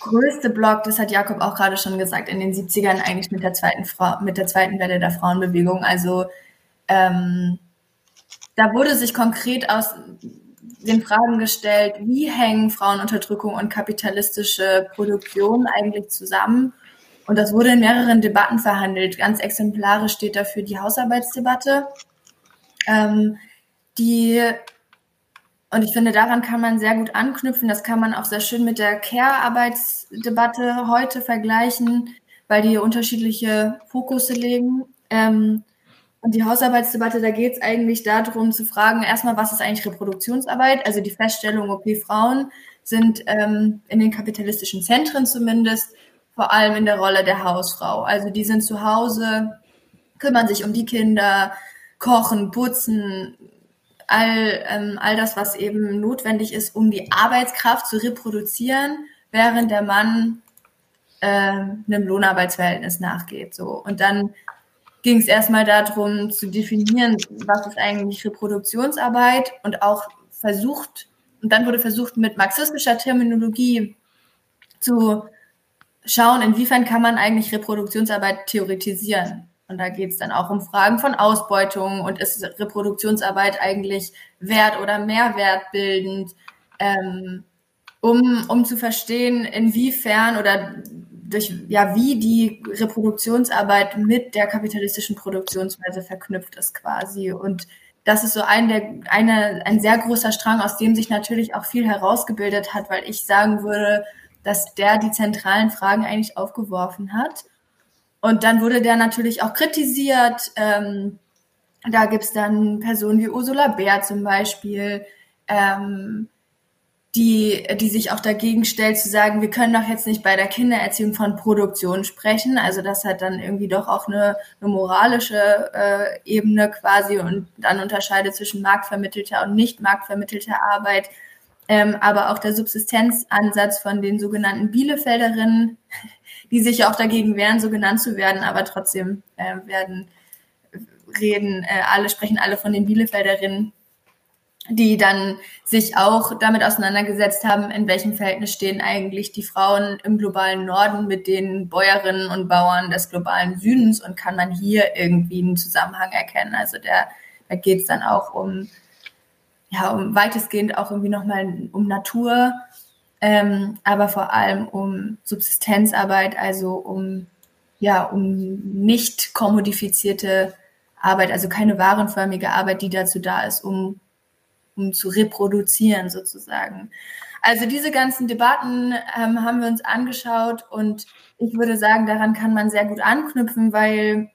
größte Block, das hat Jakob auch gerade schon gesagt, in den 70ern eigentlich mit der zweiten Frau, mit der zweiten Welle der Frauenbewegung. Also ähm, da wurde sich konkret aus den Fragen gestellt, wie hängen Frauenunterdrückung und kapitalistische Produktion eigentlich zusammen? Und das wurde in mehreren Debatten verhandelt. Ganz exemplarisch steht dafür die Hausarbeitsdebatte, ähm, die und ich finde, daran kann man sehr gut anknüpfen. Das kann man auch sehr schön mit der Care-Arbeitsdebatte heute vergleichen, weil die unterschiedliche Fokusse legen. Ähm, und die Hausarbeitsdebatte, da geht es eigentlich darum zu fragen, erstmal, was ist eigentlich Reproduktionsarbeit? Also die Feststellung, okay, Frauen sind ähm, in den kapitalistischen Zentren zumindest vor allem in der Rolle der Hausfrau. Also die sind zu Hause, kümmern sich um die Kinder, kochen, putzen, all, ähm, all das, was eben notwendig ist, um die Arbeitskraft zu reproduzieren, während der Mann äh, einem Lohnarbeitsverhältnis nachgeht. So. Und dann ging es erstmal darum zu definieren, was ist eigentlich Reproduktionsarbeit und auch versucht, und dann wurde versucht, mit marxistischer Terminologie zu schauen, inwiefern kann man eigentlich Reproduktionsarbeit theoretisieren. Und da geht es dann auch um Fragen von Ausbeutung und ist Reproduktionsarbeit eigentlich wert- oder mehrwertbildend, ähm, um, um zu verstehen, inwiefern oder durch, ja, wie die Reproduktionsarbeit mit der kapitalistischen Produktionsweise verknüpft ist quasi. Und das ist so ein, der, eine, ein sehr großer Strang, aus dem sich natürlich auch viel herausgebildet hat, weil ich sagen würde, dass der die zentralen Fragen eigentlich aufgeworfen hat. Und dann wurde der natürlich auch kritisiert. Ähm, da gibt's dann Personen wie Ursula Bär zum Beispiel, ähm, die, die sich auch dagegen stellt, zu sagen, wir können doch jetzt nicht bei der Kindererziehung von Produktion sprechen. Also das hat dann irgendwie doch auch eine, eine moralische äh, Ebene quasi und dann unterscheidet zwischen marktvermittelter und nicht marktvermittelter Arbeit. Ähm, aber auch der Subsistenzansatz von den sogenannten Bielefelderinnen, *laughs* die sich auch dagegen wehren, so genannt zu werden, aber trotzdem äh, werden reden, äh, alle sprechen alle von den Bielefelderinnen die dann sich auch damit auseinandergesetzt haben, in welchem Verhältnis stehen eigentlich die Frauen im globalen Norden mit den Bäuerinnen und Bauern des globalen Südens und kann man hier irgendwie einen Zusammenhang erkennen. Also der, da geht es dann auch um, ja, um weitestgehend auch irgendwie nochmal um Natur, ähm, aber vor allem um Subsistenzarbeit, also um, ja, um nicht kommodifizierte Arbeit, also keine warenförmige Arbeit, die dazu da ist, um, um zu reproduzieren sozusagen. Also diese ganzen Debatten ähm, haben wir uns angeschaut und ich würde sagen, daran kann man sehr gut anknüpfen, weil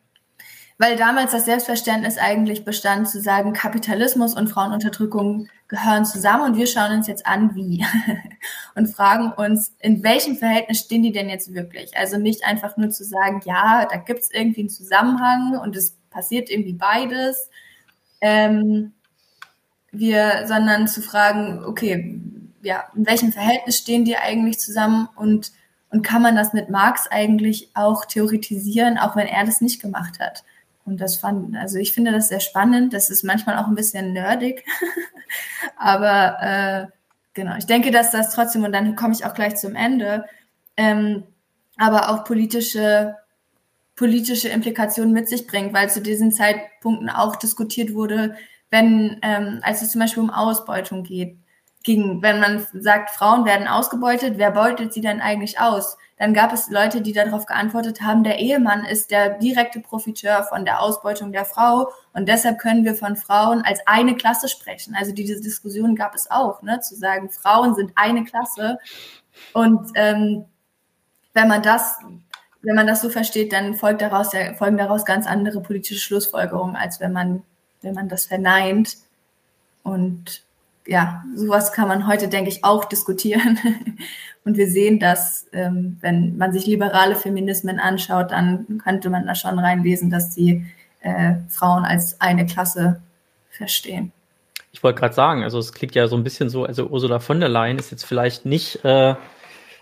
weil damals das Selbstverständnis eigentlich bestand, zu sagen, Kapitalismus und Frauenunterdrückung gehören zusammen und wir schauen uns jetzt an, wie *laughs* und fragen uns, in welchem Verhältnis stehen die denn jetzt wirklich? Also nicht einfach nur zu sagen, ja, da gibt es irgendwie einen Zusammenhang und es passiert irgendwie beides, ähm, wir, sondern zu fragen, okay, ja, in welchem Verhältnis stehen die eigentlich zusammen und und kann man das mit Marx eigentlich auch theoretisieren, auch wenn er das nicht gemacht hat? Und das fand, also ich finde das sehr spannend. Das ist manchmal auch ein bisschen nerdig. *laughs* Aber äh, genau, ich denke, dass das trotzdem, und dann komme ich auch gleich zum Ende, ähm, aber auch politische, politische Implikationen mit sich bringt, weil zu diesen Zeitpunkten auch diskutiert wurde, wenn, ähm, als es zum Beispiel um Ausbeutung geht, ging, wenn man sagt, Frauen werden ausgebeutet, wer beutet sie denn eigentlich aus? Dann gab es Leute, die darauf geantwortet haben, der Ehemann ist der direkte Profiteur von der Ausbeutung der Frau und deshalb können wir von Frauen als eine Klasse sprechen. Also diese Diskussion gab es auch, ne, zu sagen, Frauen sind eine Klasse und ähm, wenn man das wenn man das so versteht, dann folgt daraus, folgen daraus ganz andere politische Schlussfolgerungen, als wenn man, wenn man das verneint. Und ja, sowas kann man heute, denke ich, auch diskutieren. *laughs* Und wir sehen, dass, ähm, wenn man sich liberale Feminismen anschaut, dann könnte man da schon reinlesen, dass die äh, Frauen als eine Klasse verstehen. Ich wollte gerade sagen, also es klingt ja so ein bisschen so, also Ursula von der Leyen ist jetzt vielleicht nicht äh,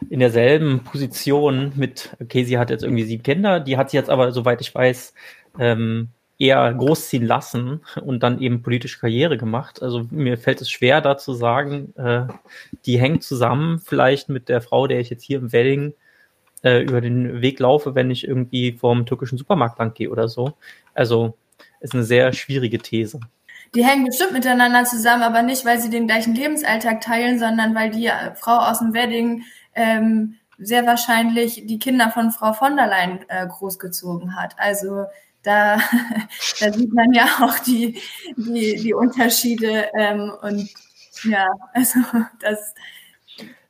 in derselben Position mit, okay, sie hat jetzt irgendwie sieben Kinder, die hat sie jetzt aber, soweit ich weiß, ähm, eher großziehen lassen und dann eben politische Karriere gemacht. Also mir fällt es schwer, da zu sagen, äh, die hängt zusammen vielleicht mit der Frau, der ich jetzt hier im Wedding äh, über den Weg laufe, wenn ich irgendwie vom türkischen Supermarkt lang gehe oder so. Also ist eine sehr schwierige These. Die hängen bestimmt miteinander zusammen, aber nicht, weil sie den gleichen Lebensalltag teilen, sondern weil die Frau aus dem Wedding ähm, sehr wahrscheinlich die Kinder von Frau von der Leyen äh, großgezogen hat. Also da, *laughs* da sieht man ja auch die, die, die Unterschiede ähm, und ja, *laughs* also das.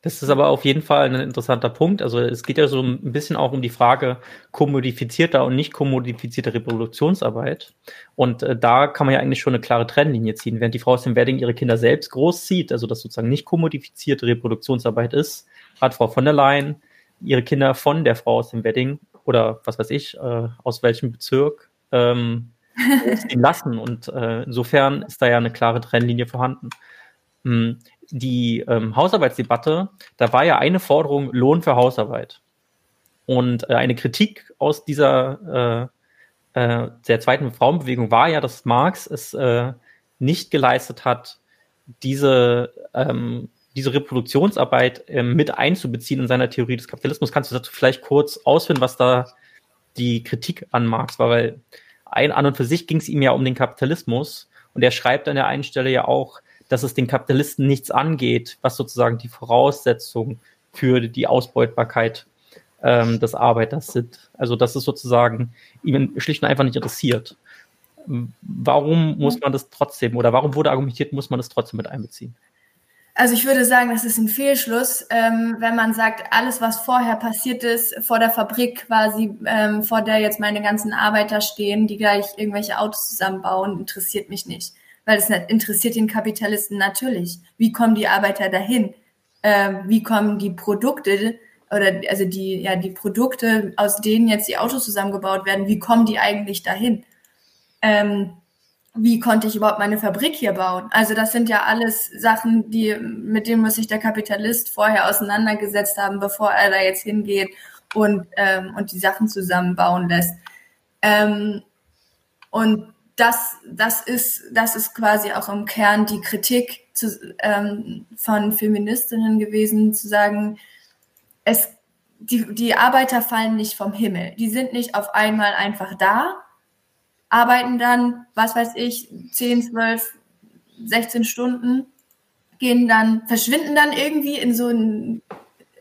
Das ist aber auf jeden Fall ein interessanter Punkt. Also es geht ja so ein bisschen auch um die Frage kommodifizierter und nicht kommodifizierter Reproduktionsarbeit. Und äh, da kann man ja eigentlich schon eine klare Trennlinie ziehen. Während die Frau aus dem Wedding ihre Kinder selbst großzieht, also das sozusagen nicht kommodifizierte Reproduktionsarbeit ist, hat Frau von der Leyen ihre Kinder von der Frau aus dem Wedding oder was weiß ich, äh, aus welchem Bezirk ähm, *laughs* lassen. Und äh, insofern ist da ja eine klare Trennlinie vorhanden. Hm, die ähm, Hausarbeitsdebatte, da war ja eine Forderung Lohn für Hausarbeit. Und äh, eine Kritik aus dieser äh, äh, der zweiten Frauenbewegung war ja, dass Marx es äh, nicht geleistet hat, diese ähm, diese Reproduktionsarbeit ähm, mit einzubeziehen in seiner Theorie des Kapitalismus. Kannst du dazu vielleicht kurz ausführen, was da die Kritik an Marx war? Weil ein, an und für sich ging es ihm ja um den Kapitalismus und er schreibt an der einen Stelle ja auch, dass es den Kapitalisten nichts angeht, was sozusagen die Voraussetzungen für die Ausbeutbarkeit ähm, des Arbeiters sind. Also dass es sozusagen ihm schlicht und einfach nicht interessiert. Warum muss man das trotzdem oder warum wurde argumentiert, muss man das trotzdem mit einbeziehen? Also ich würde sagen, das ist ein Fehlschluss, ähm, wenn man sagt, alles, was vorher passiert ist, vor der Fabrik quasi, ähm, vor der jetzt meine ganzen Arbeiter stehen, die gleich irgendwelche Autos zusammenbauen, interessiert mich nicht. Weil es interessiert den Kapitalisten natürlich. Wie kommen die Arbeiter dahin? Ähm, wie kommen die Produkte oder also die, ja, die Produkte, aus denen jetzt die Autos zusammengebaut werden, wie kommen die eigentlich dahin? Wie konnte ich überhaupt meine Fabrik hier bauen? Also das sind ja alles Sachen, die, mit denen muss sich der Kapitalist vorher auseinandergesetzt haben, bevor er da jetzt hingeht und, ähm, und die Sachen zusammenbauen lässt. Ähm, und das, das ist, das ist quasi auch im Kern die Kritik zu, ähm, von Feministinnen gewesen, zu sagen, es, die, die Arbeiter fallen nicht vom Himmel. Die sind nicht auf einmal einfach da, arbeiten dann, was weiß ich, 10, 12, 16 Stunden, gehen dann, verschwinden dann irgendwie in so ein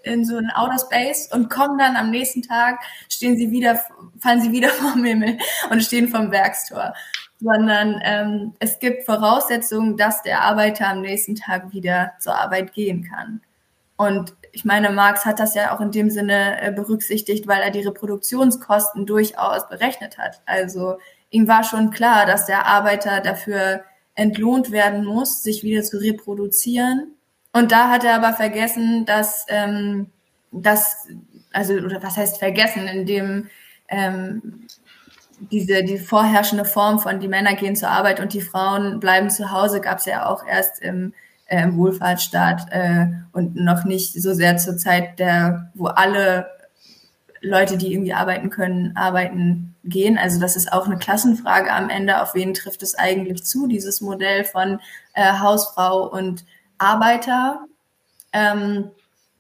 in so ein Outer Space und kommen dann am nächsten Tag, stehen sie wieder, fallen sie wieder *laughs* vom Himmel und stehen vom Werkstor. sondern ähm, es gibt Voraussetzungen, dass der Arbeiter am nächsten Tag wieder zur Arbeit gehen kann. Und ich meine, Marx hat das ja auch in dem Sinne äh, berücksichtigt, weil er die Reproduktionskosten durchaus berechnet hat. Also ihm war schon klar, dass der Arbeiter dafür entlohnt werden muss, sich wieder zu reproduzieren. Und da hat er aber vergessen, dass ähm, das, also oder was heißt vergessen, indem ähm, diese die vorherrschende Form von die Männer gehen zur Arbeit und die Frauen bleiben zu Hause gab es ja auch erst im, äh, im Wohlfahrtsstaat äh, und noch nicht so sehr zur Zeit der, wo alle Leute, die irgendwie arbeiten können, arbeiten gehen. Also das ist auch eine Klassenfrage am Ende. Auf wen trifft es eigentlich zu, dieses Modell von äh, Hausfrau und Arbeiter? Ähm,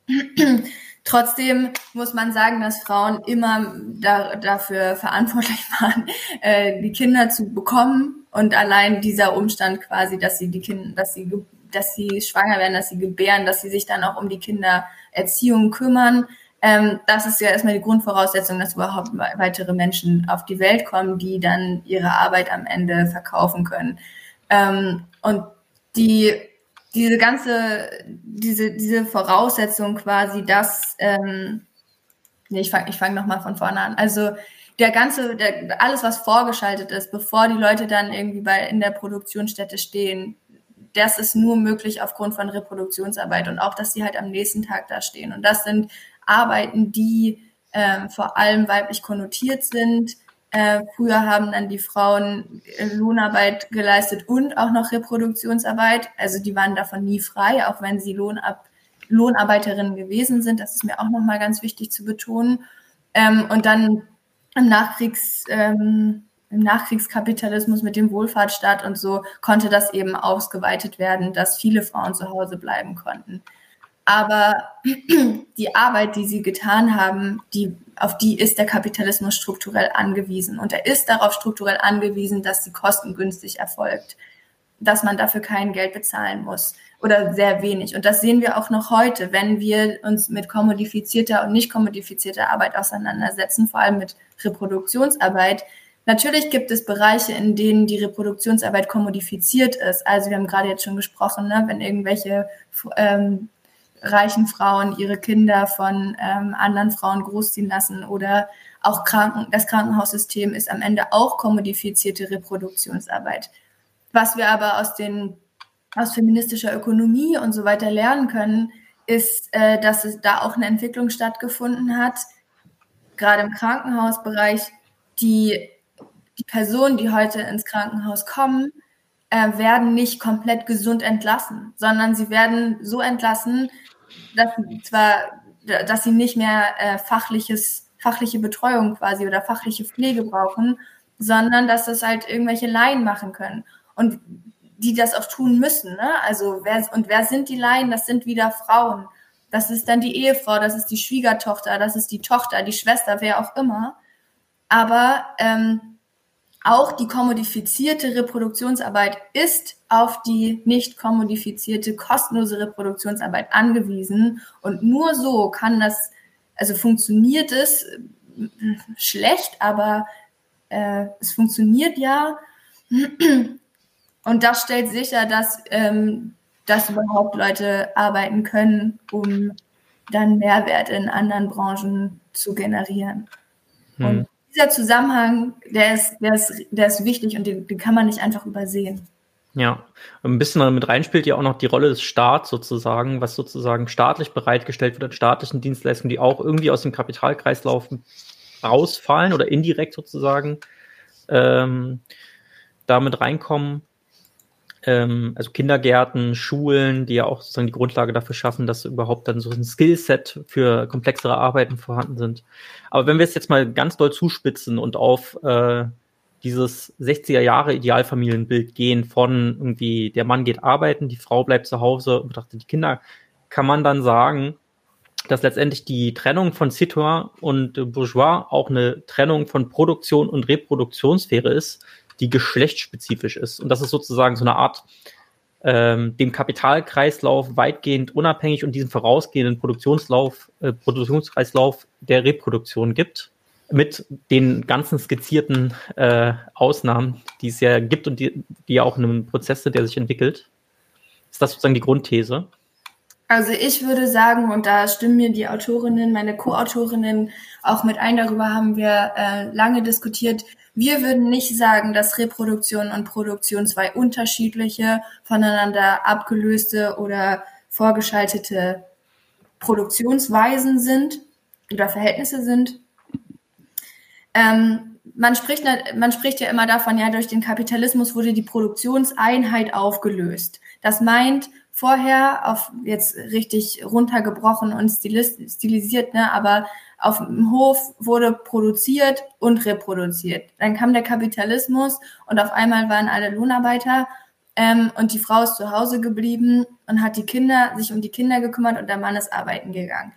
*clears throat* Trotzdem muss man sagen, dass Frauen immer da, dafür verantwortlich *laughs* waren, äh, die Kinder zu bekommen und allein dieser Umstand quasi, dass sie die Kinder, dass sie, dass sie schwanger werden, dass sie gebären, dass sie sich dann auch um die Kindererziehung kümmern. Ähm, das ist ja erstmal die Grundvoraussetzung, dass überhaupt weitere Menschen auf die Welt kommen, die dann ihre Arbeit am Ende verkaufen können. Ähm, und die diese ganze, diese, diese Voraussetzung quasi, dass, ähm, nee, ich fange ich fang nochmal von vorne an. Also der ganze, der, alles, was vorgeschaltet ist, bevor die Leute dann irgendwie bei, in der Produktionsstätte stehen, das ist nur möglich aufgrund von Reproduktionsarbeit und auch, dass sie halt am nächsten Tag da stehen. Und das sind Arbeiten, die ähm, vor allem weiblich konnotiert sind, äh, früher haben dann die Frauen Lohnarbeit geleistet und auch noch Reproduktionsarbeit. Also die waren davon nie frei, auch wenn sie Lohnab Lohnarbeiterinnen gewesen sind. Das ist mir auch nochmal ganz wichtig zu betonen. Ähm, und dann im, Nachkriegs, ähm, im Nachkriegskapitalismus mit dem Wohlfahrtsstaat und so konnte das eben ausgeweitet werden, dass viele Frauen zu Hause bleiben konnten. Aber *clears throat* die Arbeit, die sie getan haben, die, auf die ist der Kapitalismus strukturell angewiesen. Und er ist darauf strukturell angewiesen, dass sie kostengünstig erfolgt, dass man dafür kein Geld bezahlen muss oder sehr wenig. Und das sehen wir auch noch heute, wenn wir uns mit kommodifizierter und nicht kommodifizierter Arbeit auseinandersetzen, vor allem mit Reproduktionsarbeit. Natürlich gibt es Bereiche, in denen die Reproduktionsarbeit kommodifiziert ist. Also wir haben gerade jetzt schon gesprochen, ne, wenn irgendwelche ähm, reichen Frauen ihre Kinder von ähm, anderen Frauen großziehen lassen oder auch Kranken, das Krankenhaussystem ist am Ende auch kommodifizierte Reproduktionsarbeit. Was wir aber aus den aus feministischer Ökonomie und so weiter lernen können, ist, äh, dass es da auch eine Entwicklung stattgefunden hat, gerade im Krankenhausbereich, die, die Personen, die heute ins Krankenhaus kommen, äh, werden nicht komplett gesund entlassen, sondern sie werden so entlassen, dass zwar, dass sie nicht mehr äh, fachliches, fachliche Betreuung quasi oder fachliche Pflege brauchen, sondern dass das halt irgendwelche Laien machen können. Und die das auch tun müssen. Ne? Also wer und wer sind die Laien? Das sind wieder Frauen. Das ist dann die Ehefrau, das ist die Schwiegertochter, das ist die Tochter, die Schwester, wer auch immer. Aber ähm, auch die kommodifizierte Reproduktionsarbeit ist auf die nicht kommodifizierte kostenlose Reproduktionsarbeit angewiesen. Und nur so kann das, also funktioniert es äh, schlecht, aber äh, es funktioniert ja. Und das stellt sicher, dass, ähm, dass überhaupt Leute arbeiten können, um dann Mehrwert in anderen Branchen zu generieren. Hm. Und dieser Zusammenhang, der ist, der ist, der ist wichtig und den, den kann man nicht einfach übersehen. Ja, ein bisschen damit reinspielt ja auch noch die Rolle des Staats sozusagen, was sozusagen staatlich bereitgestellt wird an staatlichen Dienstleistungen, die auch irgendwie aus dem Kapitalkreislauf rausfallen oder indirekt sozusagen ähm, damit reinkommen ähm, also Kindergärten, Schulen, die ja auch sozusagen die Grundlage dafür schaffen, dass überhaupt dann so ein Skillset für komplexere Arbeiten vorhanden sind. Aber wenn wir es jetzt mal ganz doll zuspitzen und auf äh, dieses 60er Jahre Idealfamilienbild gehen von irgendwie der Mann geht arbeiten, die Frau bleibt zu Hause und betrachtet die Kinder, kann man dann sagen, dass letztendlich die Trennung von Citoyen und Bourgeois auch eine Trennung von Produktion und Reproduktionssphäre ist, die geschlechtsspezifisch ist. Und das ist sozusagen so eine Art ähm, dem Kapitalkreislauf weitgehend unabhängig und diesem vorausgehenden Produktionslauf, äh, Produktionskreislauf der Reproduktion gibt. mit den ganzen skizzierten äh, Ausnahmen, die es ja gibt und die, die ja auch in einem Prozess sind, der sich entwickelt. Ist das sozusagen die Grundthese? Also ich würde sagen, und da stimmen mir die Autorinnen, meine Co-Autorinnen auch mit ein, darüber haben wir äh, lange diskutiert. Wir würden nicht sagen, dass Reproduktion und Produktion zwei unterschiedliche, voneinander abgelöste oder vorgeschaltete Produktionsweisen sind oder Verhältnisse sind. Ähm, man spricht, man spricht ja immer davon, ja, durch den Kapitalismus wurde die Produktionseinheit aufgelöst. Das meint, vorher auf jetzt richtig runtergebrochen und stilisiert, ne, aber auf dem Hof wurde produziert und reproduziert. Dann kam der Kapitalismus und auf einmal waren alle Lohnarbeiter ähm, und die Frau ist zu Hause geblieben und hat die Kinder, sich um die Kinder gekümmert und der Mann ist arbeiten gegangen.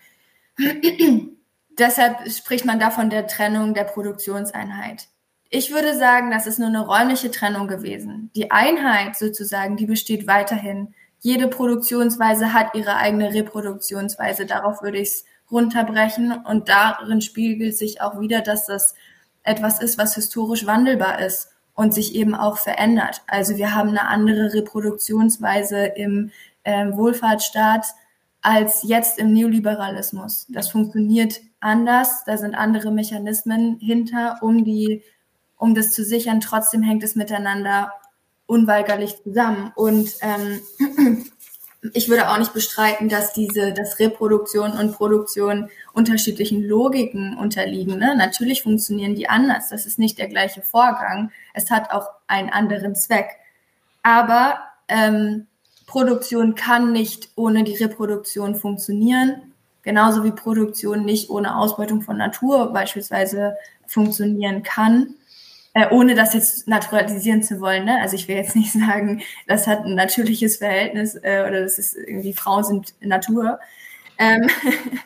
*clears throat* Deshalb spricht man davon der Trennung der Produktionseinheit. Ich würde sagen, das ist nur eine räumliche Trennung gewesen. Die Einheit sozusagen, die besteht weiterhin jede Produktionsweise hat ihre eigene Reproduktionsweise. Darauf würde ich es runterbrechen. Und darin spiegelt sich auch wieder, dass das etwas ist, was historisch wandelbar ist und sich eben auch verändert. Also wir haben eine andere Reproduktionsweise im äh, Wohlfahrtsstaat als jetzt im Neoliberalismus. Das funktioniert anders, da sind andere Mechanismen hinter, um die, um das zu sichern. Trotzdem hängt es miteinander unweigerlich zusammen. Und ähm, *clears throat* ich würde auch nicht bestreiten, dass diese, dass Reproduktion und Produktion unterschiedlichen Logiken unterliegen. Ne? Natürlich funktionieren die anders. Das ist nicht der gleiche Vorgang. Es hat auch einen anderen Zweck. Aber ähm, Produktion kann nicht ohne die Reproduktion funktionieren. Genauso wie Produktion nicht ohne Ausbeutung von Natur beispielsweise funktionieren kann äh, ohne das jetzt naturalisieren zu wollen. Ne? Also ich will jetzt nicht *laughs* sagen, das hat ein natürliches Verhältnis äh, oder das ist irgendwie Frauen sind Natur. Ähm,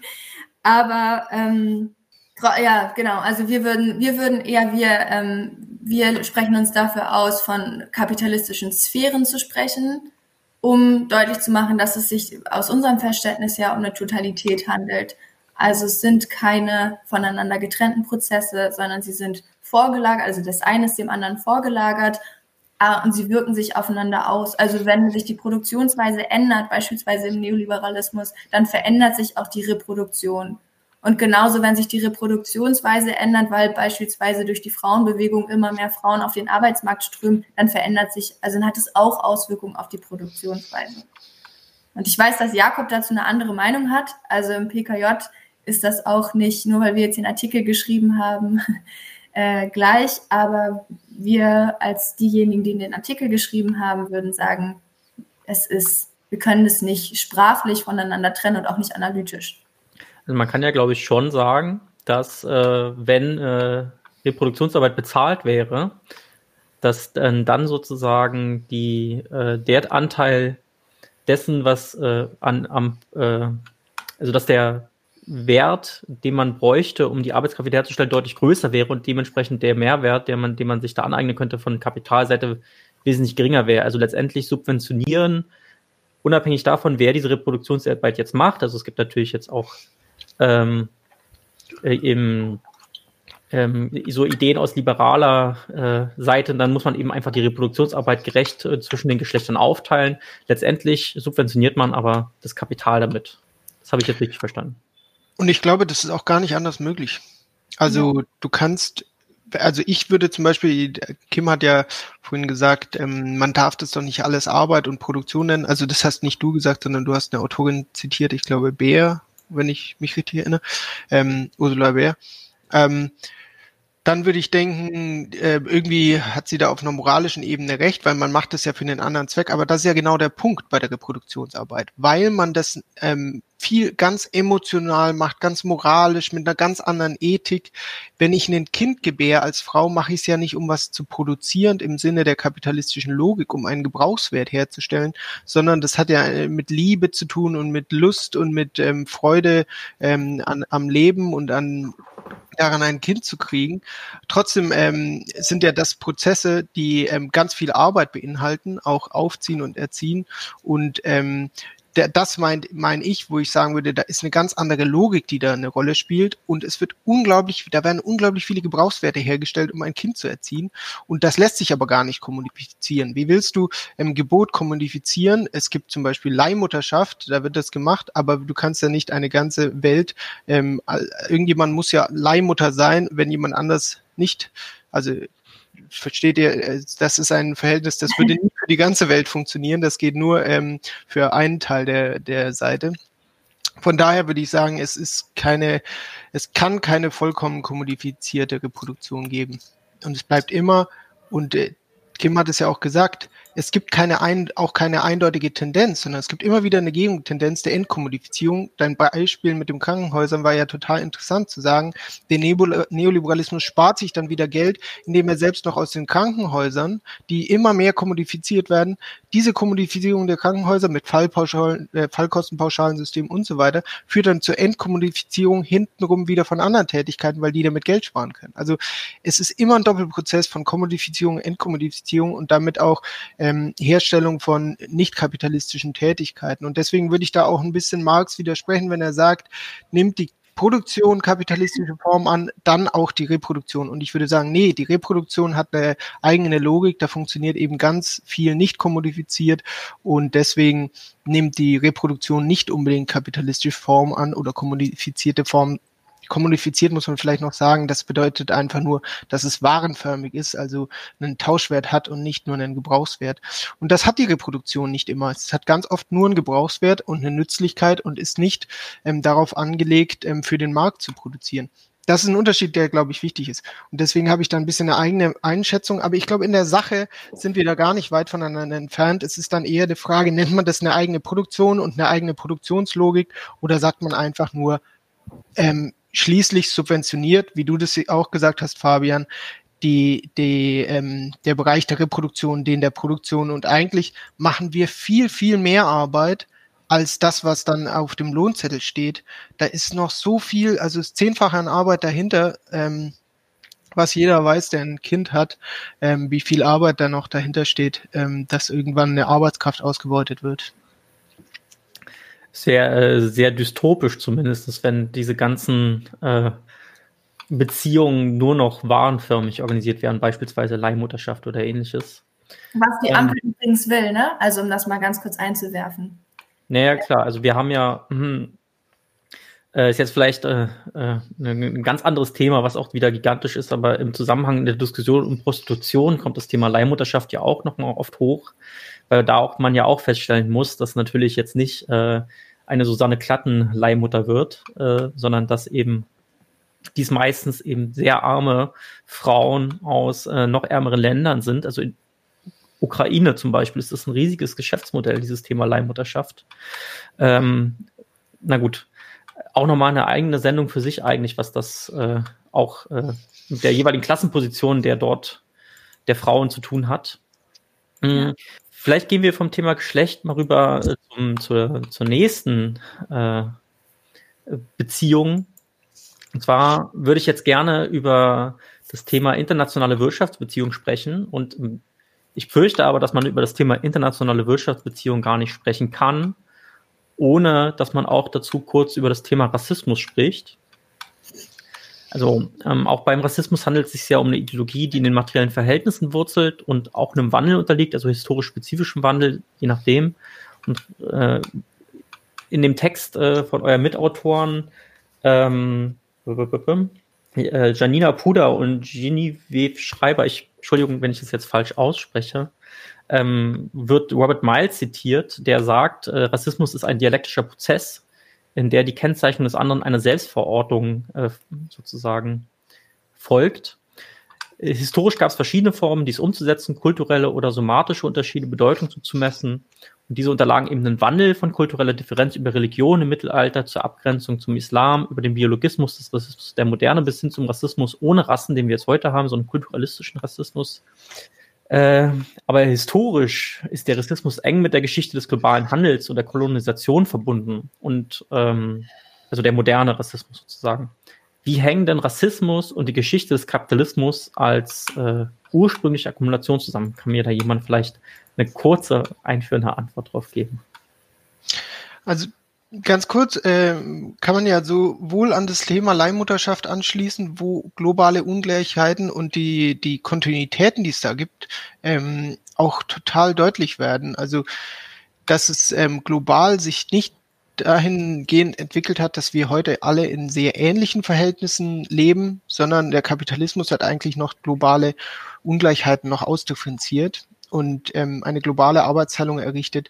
*laughs* aber ähm, ja, genau. Also wir würden, wir würden eher wir, ähm, wir sprechen uns dafür aus, von kapitalistischen Sphären zu sprechen, um deutlich zu machen, dass es sich aus unserem Verständnis ja um eine Totalität handelt. Also es sind keine voneinander getrennten Prozesse, sondern sie sind vorgelagert, also das eine ist dem anderen vorgelagert äh, und sie wirken sich aufeinander aus. Also wenn sich die Produktionsweise ändert, beispielsweise im Neoliberalismus, dann verändert sich auch die Reproduktion. Und genauso, wenn sich die Reproduktionsweise ändert, weil beispielsweise durch die Frauenbewegung immer mehr Frauen auf den Arbeitsmarkt strömen, dann verändert sich, also dann hat es auch Auswirkungen auf die Produktionsweise. Und ich weiß, dass Jakob dazu eine andere Meinung hat. Also im PKJ ist das auch nicht, nur weil wir jetzt den Artikel geschrieben haben, äh, gleich, aber wir als diejenigen, die den Artikel geschrieben haben, würden sagen, es ist, wir können es nicht sprachlich voneinander trennen und auch nicht analytisch. Also man kann ja, glaube ich, schon sagen, dass äh, wenn äh, Reproduktionsarbeit bezahlt wäre, dass dann, dann sozusagen die, äh, der Anteil dessen, was äh, an, am, äh, also dass der Wert, den man bräuchte, um die Arbeitskraft wiederherzustellen, deutlich größer wäre und dementsprechend der Mehrwert, der man, den man sich da aneignen könnte von Kapitalseite, wesentlich geringer wäre. Also letztendlich subventionieren, unabhängig davon, wer diese Reproduktionsarbeit jetzt macht. Also es gibt natürlich jetzt auch ähm, äh, im, ähm, so Ideen aus liberaler äh, Seite, dann muss man eben einfach die Reproduktionsarbeit gerecht äh, zwischen den Geschlechtern aufteilen. Letztendlich subventioniert man aber das Kapital damit. Das habe ich jetzt richtig verstanden. Und ich glaube, das ist auch gar nicht anders möglich. Also ja. du kannst, also ich würde zum Beispiel, Kim hat ja vorhin gesagt, ähm, man darf das doch nicht alles Arbeit und Produktion nennen. Also das hast nicht du gesagt, sondern du hast eine Autorin zitiert, ich glaube Bär, wenn ich mich richtig erinnere, ähm, Ursula Bär. Ähm, dann würde ich denken, äh, irgendwie hat sie da auf einer moralischen Ebene recht, weil man macht das ja für einen anderen Zweck. Aber das ist ja genau der Punkt bei der Reproduktionsarbeit, weil man das ähm, viel ganz emotional macht, ganz moralisch, mit einer ganz anderen Ethik. Wenn ich ein Kind gebäre als Frau, mache ich es ja nicht, um was zu produzieren im Sinne der kapitalistischen Logik, um einen Gebrauchswert herzustellen, sondern das hat ja äh, mit Liebe zu tun und mit Lust und mit ähm, Freude ähm, an, am Leben und an daran ein Kind zu kriegen. Trotzdem ähm, sind ja das Prozesse, die ähm, ganz viel Arbeit beinhalten, auch aufziehen und erziehen und ähm, der, das meine ich, wo ich sagen würde, da ist eine ganz andere Logik, die da eine Rolle spielt und es wird unglaublich, da werden unglaublich viele Gebrauchswerte hergestellt, um ein Kind zu erziehen und das lässt sich aber gar nicht kommunizieren. Wie willst du im Gebot kommunizieren? Es gibt zum Beispiel Leihmutterschaft, da wird das gemacht, aber du kannst ja nicht eine ganze Welt, ähm, irgendjemand muss ja Leihmutter sein, wenn jemand anders nicht, also versteht ihr, äh, das ist ein Verhältnis, das würde nicht für die ganze Welt funktionieren, das geht nur ähm, für einen Teil der, der Seite. Von daher würde ich sagen, es ist keine, es kann keine vollkommen kommodifizierte Reproduktion geben. Und es bleibt immer, und äh, Kim hat es ja auch gesagt, es gibt keine ein, auch keine eindeutige Tendenz, sondern es gibt immer wieder eine Gegentendenz der Entkommodifizierung. Dein Beispiel mit den Krankenhäusern war ja total interessant zu sagen, der Neoliberalismus spart sich dann wieder Geld, indem er selbst noch aus den Krankenhäusern, die immer mehr kommodifiziert werden, diese Kommodifizierung der Krankenhäuser mit Fallpauschalen, äh, Fallkostenpauschalensystem und so weiter, führt dann zur Entkommodifizierung hintenrum wieder von anderen Tätigkeiten, weil die damit Geld sparen können. Also es ist immer ein Doppelprozess von Kommodifizierung, Entkommodifizierung und damit auch ähm, Herstellung von nicht kapitalistischen Tätigkeiten. Und deswegen würde ich da auch ein bisschen Marx widersprechen, wenn er sagt, nimmt die Produktion kapitalistische Form an, dann auch die Reproduktion. Und ich würde sagen, nee, die Reproduktion hat eine eigene Logik, da funktioniert eben ganz viel nicht kommodifiziert und deswegen nimmt die Reproduktion nicht unbedingt kapitalistische Form an oder kommodifizierte Form kommunifiziert muss man vielleicht noch sagen, das bedeutet einfach nur, dass es warenförmig ist, also einen Tauschwert hat und nicht nur einen Gebrauchswert. Und das hat die Reproduktion nicht immer. Es hat ganz oft nur einen Gebrauchswert und eine Nützlichkeit und ist nicht ähm, darauf angelegt, ähm, für den Markt zu produzieren. Das ist ein Unterschied, der, glaube ich, wichtig ist. Und deswegen habe ich da ein bisschen eine eigene Einschätzung. Aber ich glaube, in der Sache sind wir da gar nicht weit voneinander entfernt. Es ist dann eher die Frage, nennt man das eine eigene Produktion und eine eigene Produktionslogik oder sagt man einfach nur, ähm, schließlich subventioniert, wie du das auch gesagt hast, Fabian, die, die, ähm, der Bereich der Reproduktion, den der Produktion. Und eigentlich machen wir viel, viel mehr Arbeit als das, was dann auf dem Lohnzettel steht. Da ist noch so viel, also das Zehnfache an Arbeit dahinter, ähm, was jeder weiß, der ein Kind hat, ähm, wie viel Arbeit da noch dahinter steht, ähm, dass irgendwann eine Arbeitskraft ausgebeutet wird sehr, äh, sehr dystopisch zumindest, wenn diese ganzen äh, Beziehungen nur noch warenförmig organisiert werden, beispielsweise Leihmutterschaft oder ähnliches. Was die Ampel ähm, übrigens will, ne? Also um das mal ganz kurz einzuwerfen. Naja, klar, also wir haben ja, hm, äh, ist jetzt vielleicht äh, äh, ein ganz anderes Thema, was auch wieder gigantisch ist, aber im Zusammenhang der Diskussion um Prostitution kommt das Thema Leihmutterschaft ja auch nochmal oft hoch weil da auch man ja auch feststellen muss, dass natürlich jetzt nicht äh, eine Susanne Klatten Leihmutter wird, äh, sondern dass eben dies meistens eben sehr arme Frauen aus äh, noch ärmeren Ländern sind. Also in Ukraine zum Beispiel ist das ein riesiges Geschäftsmodell, dieses Thema Leihmutterschaft. Ähm, na gut, auch nochmal eine eigene Sendung für sich eigentlich, was das äh, auch äh, mit der jeweiligen Klassenposition der dort der Frauen zu tun hat. Mhm. Vielleicht gehen wir vom Thema Geschlecht mal rüber äh, zum, zur, zur nächsten äh, Beziehung. Und zwar würde ich jetzt gerne über das Thema internationale Wirtschaftsbeziehung sprechen. Und ähm, ich fürchte aber, dass man über das Thema internationale Wirtschaftsbeziehung gar nicht sprechen kann, ohne dass man auch dazu kurz über das Thema Rassismus spricht. Also ähm, auch beim Rassismus handelt es sich ja um eine Ideologie, die in den materiellen Verhältnissen wurzelt und auch einem Wandel unterliegt, also historisch spezifischem Wandel, je nachdem. Und äh, in dem Text äh, von euren Mitautoren ähm, äh, Janina Puder und Genevieve Schreiber, ich, Entschuldigung, wenn ich das jetzt falsch ausspreche, ähm, wird Robert Miles zitiert, der sagt, äh, Rassismus ist ein dialektischer Prozess, in der die Kennzeichnung des anderen einer Selbstverortung äh, sozusagen folgt. Historisch gab es verschiedene Formen, dies umzusetzen, kulturelle oder somatische Unterschiede Bedeutung zuzumessen. Und diese unterlagen eben einen Wandel von kultureller Differenz über Religion im Mittelalter zur Abgrenzung zum Islam, über den Biologismus des Rassismus der Moderne bis hin zum Rassismus ohne Rassen, den wir jetzt heute haben, so einen kulturalistischen Rassismus. Äh, aber historisch ist der Rassismus eng mit der Geschichte des globalen Handels und der Kolonisation verbunden und ähm, also der moderne Rassismus sozusagen. Wie hängen denn Rassismus und die Geschichte des Kapitalismus als äh, ursprüngliche Akkumulation zusammen? Kann mir da jemand vielleicht eine kurze einführende Antwort drauf geben? Also Ganz kurz, äh, kann man ja sowohl an das Thema Leihmutterschaft anschließen, wo globale Ungleichheiten und die, die Kontinuitäten, die es da gibt, ähm, auch total deutlich werden. Also, dass es ähm, global sich nicht dahingehend entwickelt hat, dass wir heute alle in sehr ähnlichen Verhältnissen leben, sondern der Kapitalismus hat eigentlich noch globale Ungleichheiten noch ausdifferenziert und ähm, eine globale Arbeitsteilung errichtet,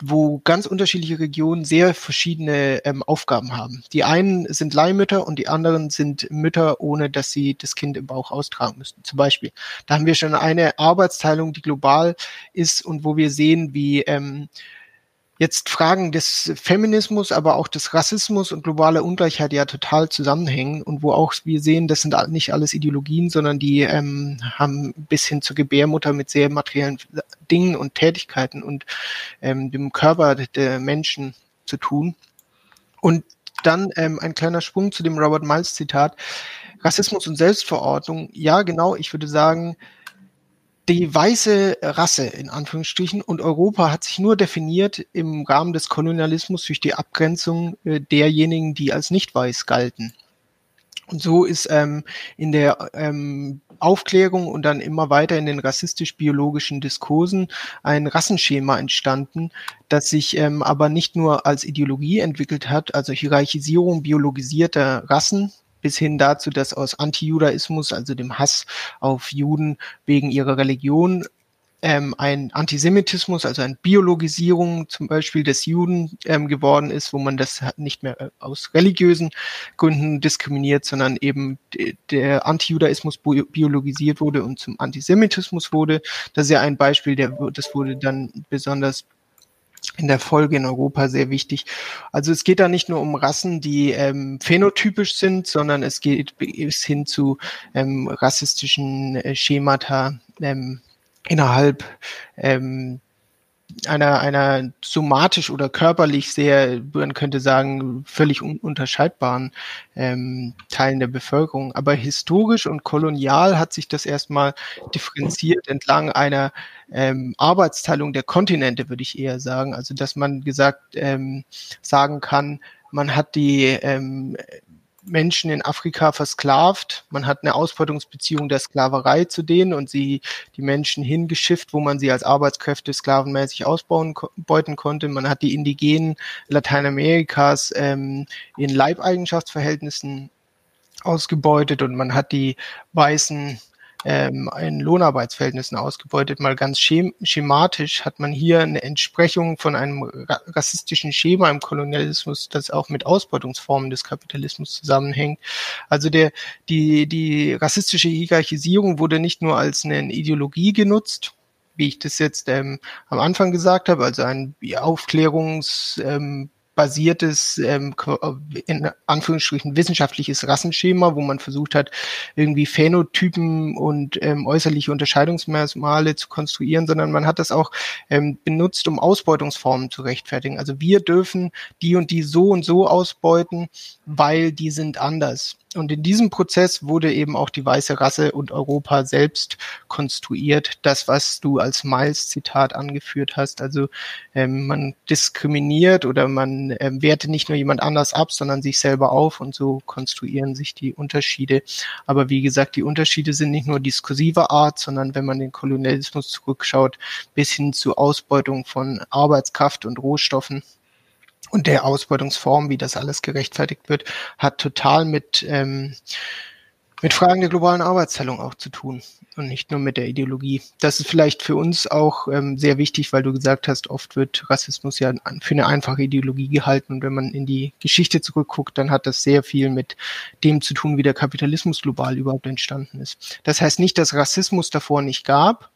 wo ganz unterschiedliche Regionen sehr verschiedene ähm, Aufgaben haben. Die einen sind Leihmütter und die anderen sind Mütter, ohne dass sie das Kind im Bauch austragen müssten. Zum Beispiel. Da haben wir schon eine Arbeitsteilung, die global ist und wo wir sehen, wie ähm, jetzt Fragen des Feminismus, aber auch des Rassismus und globaler Ungleichheit ja total zusammenhängen und wo auch wir sehen, das sind nicht alles Ideologien, sondern die ähm, haben bis hin zur Gebärmutter mit sehr materiellen Dingen und Tätigkeiten und ähm, dem Körper der Menschen zu tun. Und dann ähm, ein kleiner Sprung zu dem Robert Miles Zitat. Rassismus und Selbstverordnung. Ja, genau, ich würde sagen, die weiße Rasse in Anführungsstrichen und Europa hat sich nur definiert im Rahmen des Kolonialismus durch die Abgrenzung äh, derjenigen, die als nicht weiß galten. Und so ist ähm, in der ähm, Aufklärung und dann immer weiter in den rassistisch-biologischen Diskursen ein Rassenschema entstanden, das sich ähm, aber nicht nur als Ideologie entwickelt hat, also Hierarchisierung biologisierter Rassen, bis hin dazu, dass aus Antijudaismus, also dem Hass auf Juden wegen ihrer Religion, ähm, ein Antisemitismus, also eine Biologisierung zum Beispiel des Juden ähm, geworden ist, wo man das nicht mehr äh, aus religiösen Gründen diskriminiert, sondern eben der Antijudaismus biologisiert wurde und zum Antisemitismus wurde. Das ist ja ein Beispiel, der, das wurde dann besonders in der Folge in Europa sehr wichtig. Also es geht da nicht nur um Rassen, die ähm, phänotypisch sind, sondern es geht bis hin zu ähm, rassistischen äh, Schemata ähm, innerhalb ähm, einer, einer somatisch oder körperlich sehr, man könnte sagen, völlig unterscheidbaren ähm, Teilen der Bevölkerung. Aber historisch und kolonial hat sich das erstmal differenziert entlang einer ähm, Arbeitsteilung der Kontinente, würde ich eher sagen. Also dass man gesagt ähm, sagen kann, man hat die ähm, Menschen in Afrika versklavt. Man hat eine Ausbeutungsbeziehung der Sklaverei zu denen und sie die Menschen hingeschifft, wo man sie als Arbeitskräfte sklavenmäßig ausbeuten konnte. Man hat die Indigenen Lateinamerikas ähm, in Leibeigenschaftsverhältnissen ausgebeutet und man hat die weißen ähm, in Lohnarbeitsverhältnissen ausgebeutet. Mal ganz schem schematisch hat man hier eine Entsprechung von einem ra rassistischen Schema im Kolonialismus, das auch mit Ausbeutungsformen des Kapitalismus zusammenhängt. Also der, die, die rassistische Hierarchisierung wurde nicht nur als eine Ideologie genutzt, wie ich das jetzt ähm, am Anfang gesagt habe, also ein Aufklärungs ähm, basiertes, ähm, in Anführungsstrichen wissenschaftliches Rassenschema, wo man versucht hat, irgendwie Phänotypen und ähm, äußerliche Unterscheidungsmerkmale zu konstruieren, sondern man hat das auch ähm, benutzt, um Ausbeutungsformen zu rechtfertigen. Also wir dürfen die und die so und so ausbeuten, weil die sind anders. Und in diesem Prozess wurde eben auch die weiße Rasse und Europa selbst konstruiert. Das, was du als Miles-Zitat angeführt hast. Also ähm, man diskriminiert oder man ähm, wertet nicht nur jemand anders ab, sondern sich selber auf und so konstruieren sich die Unterschiede. Aber wie gesagt, die Unterschiede sind nicht nur diskursiver Art, sondern wenn man den Kolonialismus zurückschaut, bis hin zu Ausbeutung von Arbeitskraft und Rohstoffen und der Ausbeutungsform, wie das alles gerechtfertigt wird, hat total mit, ähm, mit Fragen der globalen Arbeitsteilung auch zu tun und nicht nur mit der Ideologie. Das ist vielleicht für uns auch ähm, sehr wichtig, weil du gesagt hast, oft wird Rassismus ja für eine einfache Ideologie gehalten und wenn man in die Geschichte zurückguckt, dann hat das sehr viel mit dem zu tun, wie der Kapitalismus global überhaupt entstanden ist. Das heißt nicht, dass Rassismus davor nicht gab,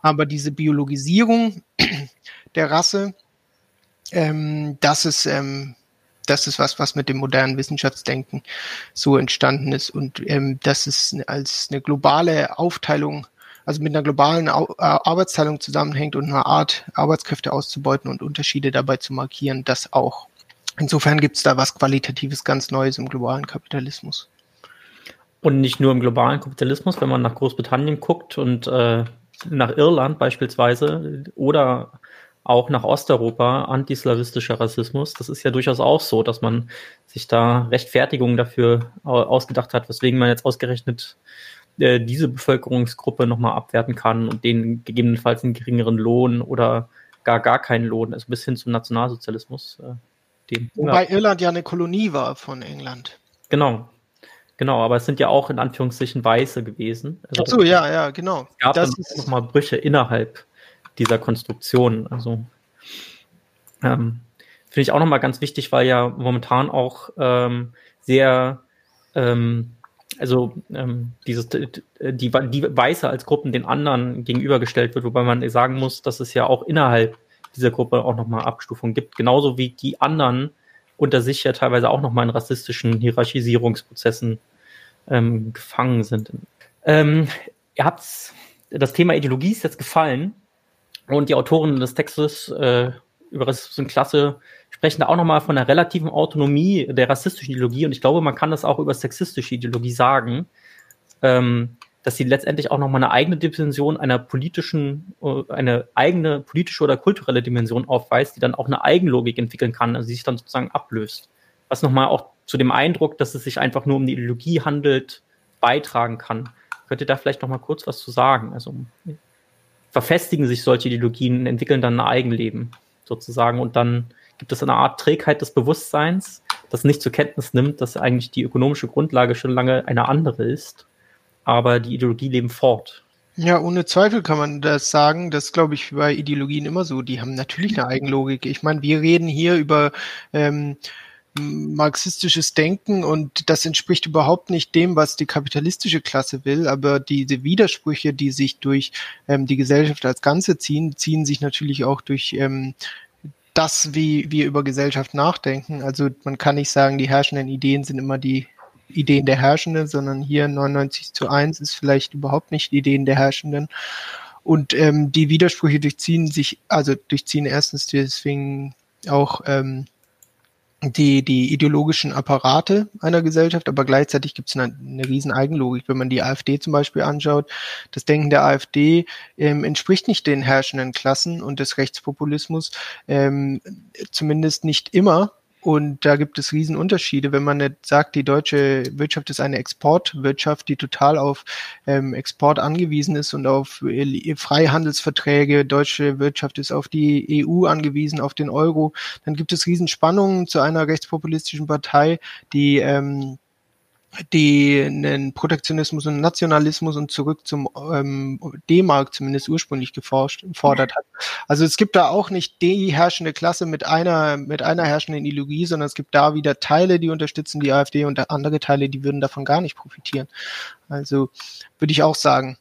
aber diese Biologisierung der Rasse ähm, das ist ähm, das ist was, was mit dem modernen Wissenschaftsdenken so entstanden ist und ähm, das ist als eine globale Aufteilung, also mit einer globalen Au äh, Arbeitsteilung zusammenhängt und einer Art Arbeitskräfte auszubeuten und Unterschiede dabei zu markieren, das auch. Insofern gibt es da was Qualitatives ganz Neues im globalen Kapitalismus. Und nicht nur im globalen Kapitalismus, wenn man nach Großbritannien guckt und äh, nach Irland beispielsweise oder auch nach Osteuropa, antislawistischer Rassismus. Das ist ja durchaus auch so, dass man sich da Rechtfertigungen dafür ausgedacht hat, weswegen man jetzt ausgerechnet äh, diese Bevölkerungsgruppe nochmal abwerten kann und denen gegebenenfalls einen geringeren Lohn oder gar gar keinen Lohn, also bis hin zum Nationalsozialismus. Äh, dem Wobei Irland ja eine Kolonie war von England. Genau, Genau, aber es sind ja auch in Anführungszeichen Weiße gewesen. Also Ach so, ja, ja, genau. Es gab das dann nochmal Brüche innerhalb dieser Konstruktion. Also ähm, finde ich auch nochmal ganz wichtig, weil ja momentan auch ähm, sehr, ähm, also ähm, dieses, die, die Weiße als Gruppen den anderen gegenübergestellt wird, wobei man sagen muss, dass es ja auch innerhalb dieser Gruppe auch nochmal Abstufungen gibt, genauso wie die anderen unter sich ja teilweise auch nochmal in rassistischen Hierarchisierungsprozessen ähm, gefangen sind. Ähm, ihr habt das Thema Ideologie ist jetzt gefallen. Und die Autoren des Textes äh, über Rassismus in Klasse sprechen da auch nochmal von einer relativen Autonomie der rassistischen Ideologie. Und ich glaube, man kann das auch über sexistische Ideologie sagen, ähm, dass sie letztendlich auch nochmal eine eigene Dimension einer politischen, äh, eine eigene politische oder kulturelle Dimension aufweist, die dann auch eine Eigenlogik entwickeln kann, also die sich dann sozusagen ablöst. Was nochmal auch zu dem Eindruck, dass es sich einfach nur um die Ideologie handelt, beitragen kann. Könnt ihr da vielleicht nochmal kurz was zu sagen? Also verfestigen sich solche Ideologien, entwickeln dann ein Eigenleben sozusagen und dann gibt es eine Art Trägheit des Bewusstseins, das nicht zur Kenntnis nimmt, dass eigentlich die ökonomische Grundlage schon lange eine andere ist, aber die Ideologie leben fort. Ja, ohne Zweifel kann man das sagen. Das glaube ich bei Ideologien immer so. Die haben natürlich eine Eigenlogik. Ich meine, wir reden hier über ähm, marxistisches Denken und das entspricht überhaupt nicht dem, was die kapitalistische Klasse will, aber diese Widersprüche, die sich durch ähm, die Gesellschaft als Ganze ziehen, ziehen sich natürlich auch durch ähm, das, wie wir über Gesellschaft nachdenken. Also man kann nicht sagen, die herrschenden Ideen sind immer die Ideen der Herrschenden, sondern hier 99 zu 1 ist vielleicht überhaupt nicht Ideen der Herrschenden. Und ähm, die Widersprüche durchziehen sich, also durchziehen erstens deswegen auch ähm, die, die ideologischen Apparate einer Gesellschaft, aber gleichzeitig gibt es eine, eine riesen Eigenlogik. Wenn man die AfD zum Beispiel anschaut, das Denken der AfD ähm, entspricht nicht den herrschenden Klassen und des Rechtspopulismus, ähm, zumindest nicht immer. Und da gibt es Riesenunterschiede, wenn man nicht sagt, die deutsche Wirtschaft ist eine Exportwirtschaft, die total auf ähm, Export angewiesen ist und auf äh, Freihandelsverträge. Deutsche Wirtschaft ist auf die EU angewiesen, auf den Euro. Dann gibt es Riesenspannungen zu einer rechtspopulistischen Partei, die ähm, die einen Protektionismus und Nationalismus und zurück zum ähm, D-Mark zumindest ursprünglich geforscht, gefordert hat. Also es gibt da auch nicht die herrschende Klasse mit einer mit einer herrschenden Ideologie, sondern es gibt da wieder Teile, die unterstützen die AfD und andere Teile, die würden davon gar nicht profitieren. Also würde ich auch sagen,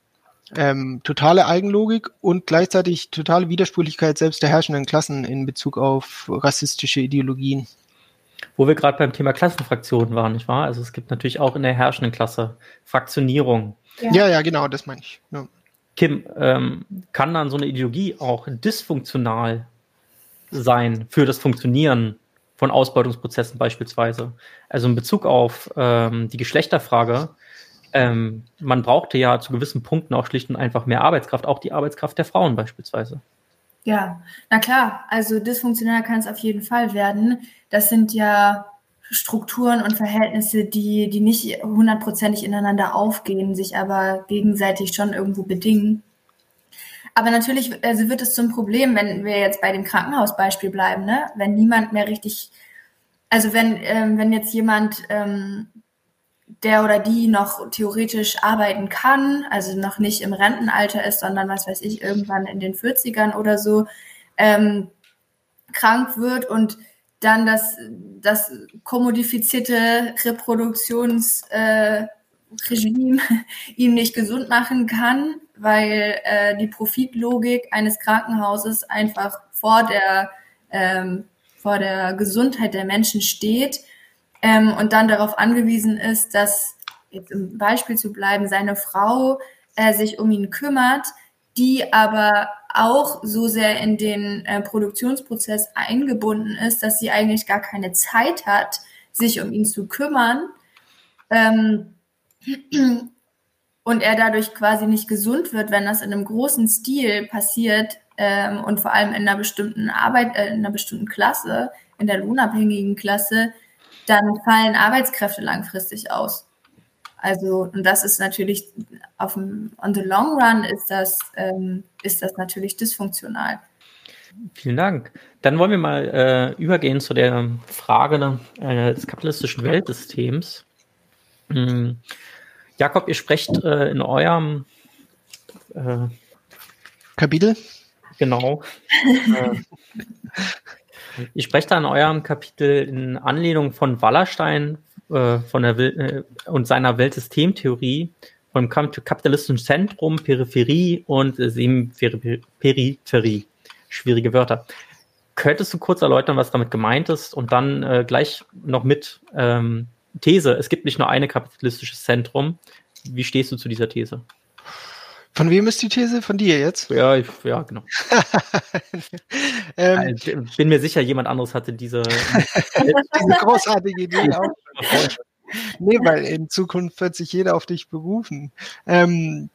ähm, totale Eigenlogik und gleichzeitig totale Widersprüchlichkeit selbst der herrschenden Klassen in Bezug auf rassistische Ideologien. Wo wir gerade beim Thema Klassenfraktionen waren, nicht wahr? Also es gibt natürlich auch in der herrschenden Klasse Fraktionierung. Ja, ja, ja genau, das meine ich. Ja. Kim, ähm, kann dann so eine Ideologie auch dysfunktional sein für das Funktionieren von Ausbeutungsprozessen beispielsweise? Also in Bezug auf ähm, die Geschlechterfrage, ähm, man brauchte ja zu gewissen Punkten auch schlicht und einfach mehr Arbeitskraft, auch die Arbeitskraft der Frauen beispielsweise. Ja, na klar, also dysfunktional kann es auf jeden Fall werden. Das sind ja Strukturen und Verhältnisse, die, die nicht hundertprozentig ineinander aufgehen, sich aber gegenseitig schon irgendwo bedingen. Aber natürlich also wird es zum Problem, wenn wir jetzt bei dem Krankenhausbeispiel bleiben, ne? wenn niemand mehr richtig, also wenn, ähm, wenn jetzt jemand ähm, der oder die noch theoretisch arbeiten kann, also noch nicht im Rentenalter ist, sondern was weiß ich, irgendwann in den 40ern oder so, ähm, krank wird und dann das, das kommodifizierte Reproduktionsregime äh, *laughs* ihm nicht gesund machen kann, weil äh, die Profitlogik eines Krankenhauses einfach vor der, ähm, vor der Gesundheit der Menschen steht ähm, und dann darauf angewiesen ist, dass, jetzt im Beispiel zu bleiben, seine Frau äh, sich um ihn kümmert, die aber auch so sehr in den äh, Produktionsprozess eingebunden ist, dass sie eigentlich gar keine Zeit hat, sich um ihn zu kümmern. Ähm, und er dadurch quasi nicht gesund wird, wenn das in einem großen Stil passiert, ähm, und vor allem in einer bestimmten Arbeit, äh, in einer bestimmten Klasse, in der lohnabhängigen Klasse, dann fallen Arbeitskräfte langfristig aus. Also, und das ist natürlich auf dem, on the long run ist das, ähm, ist das natürlich dysfunktional. Vielen Dank. Dann wollen wir mal äh, übergehen zu der Frage äh, des kapitalistischen Weltsystems. Hm. Jakob, ihr sprecht äh, in eurem äh, Kapitel. Genau. *laughs* Äh, ihr sprecht da in eurem Kapitel in Anlehnung von Wallerstein äh, von der Wil und seiner Weltsystemtheorie vom kapitalistischen Zentrum, Peripherie und Semi-Peripherie schwierige Wörter. Könntest du kurz erläutern, was damit gemeint ist und dann äh, gleich noch mit ähm, These, es gibt nicht nur ein kapitalistisches Zentrum. Wie stehst du zu dieser These? Von wem ist die These? Von dir jetzt? Ja, ich, ja genau. *laughs* ähm, ich bin mir sicher, jemand anderes hatte diese, *laughs* diese großartige Idee *laughs* auch. nee, weil in Zukunft wird sich jeder auf dich berufen. Ähm,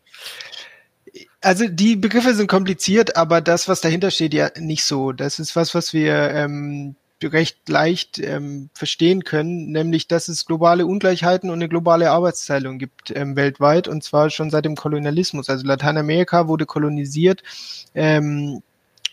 also die Begriffe sind kompliziert, aber das, was dahinter steht, ja nicht so. Das ist was, was wir ähm, recht leicht ähm, verstehen können, nämlich dass es globale Ungleichheiten und eine globale Arbeitsteilung gibt ähm, weltweit und zwar schon seit dem Kolonialismus. Also Lateinamerika wurde kolonisiert. Ähm,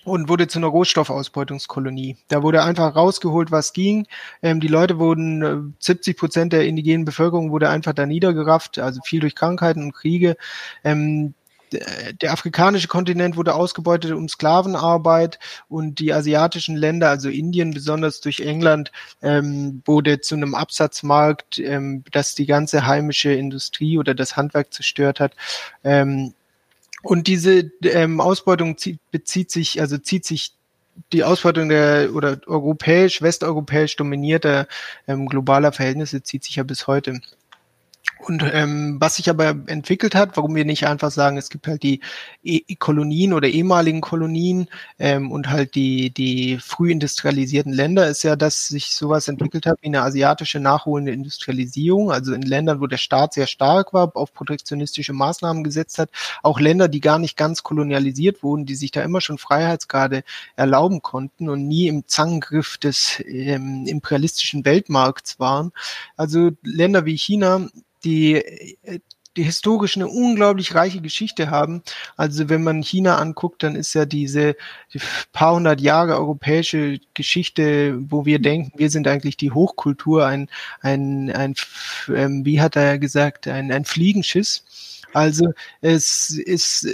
und wurde zu einer Rohstoffausbeutungskolonie. Da wurde einfach rausgeholt, was ging. Ähm, die Leute wurden, 70 äh, Prozent der indigenen Bevölkerung wurde einfach da niedergerafft, also viel durch Krankheiten und Kriege. Ähm, der afrikanische Kontinent wurde ausgebeutet um Sklavenarbeit und die asiatischen Länder, also Indien besonders durch England, ähm, wurde zu einem Absatzmarkt, ähm, das die ganze heimische Industrie oder das Handwerk zerstört hat. Ähm, und diese ähm, Ausbeutung zieht, bezieht sich, also zieht sich die Ausbeutung der oder europäisch, westeuropäisch dominierter ähm, globaler Verhältnisse zieht sich ja bis heute. Und ähm, was sich aber entwickelt hat, warum wir nicht einfach sagen, es gibt halt die e Kolonien oder ehemaligen Kolonien ähm, und halt die, die früh industrialisierten Länder, ist ja, dass sich sowas entwickelt hat wie eine asiatische nachholende Industrialisierung, also in Ländern, wo der Staat sehr stark war, auf protektionistische Maßnahmen gesetzt hat, auch Länder, die gar nicht ganz kolonialisiert wurden, die sich da immer schon Freiheitsgrade erlauben konnten und nie im Zangengriff des ähm, imperialistischen Weltmarkts waren. Also Länder wie China die äh, die historisch eine unglaublich reiche Geschichte haben. Also wenn man China anguckt, dann ist ja diese die paar hundert Jahre europäische Geschichte, wo wir denken, wir sind eigentlich die Hochkultur, ein, ein, ein ähm, wie hat er gesagt, ein, ein Fliegenschiss. Also es ist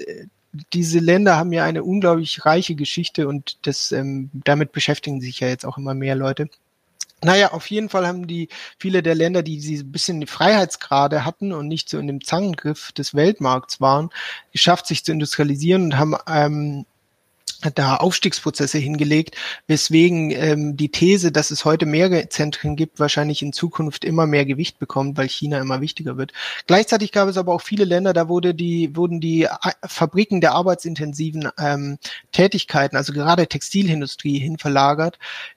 diese Länder haben ja eine unglaublich reiche Geschichte und das ähm, damit beschäftigen sich ja jetzt auch immer mehr Leute. Naja, auf jeden Fall haben die viele der Länder, die diese bisschen Freiheitsgrade hatten und nicht so in dem Zangengriff des Weltmarkts waren, geschafft, sich zu industrialisieren und haben ähm, da Aufstiegsprozesse hingelegt, weswegen ähm, die These, dass es heute mehrere Zentren gibt, wahrscheinlich in Zukunft immer mehr Gewicht bekommt, weil China immer wichtiger wird. Gleichzeitig gab es aber auch viele Länder, da wurde die, wurden die äh, Fabriken der arbeitsintensiven ähm, Tätigkeiten, also gerade Textilindustrie, hin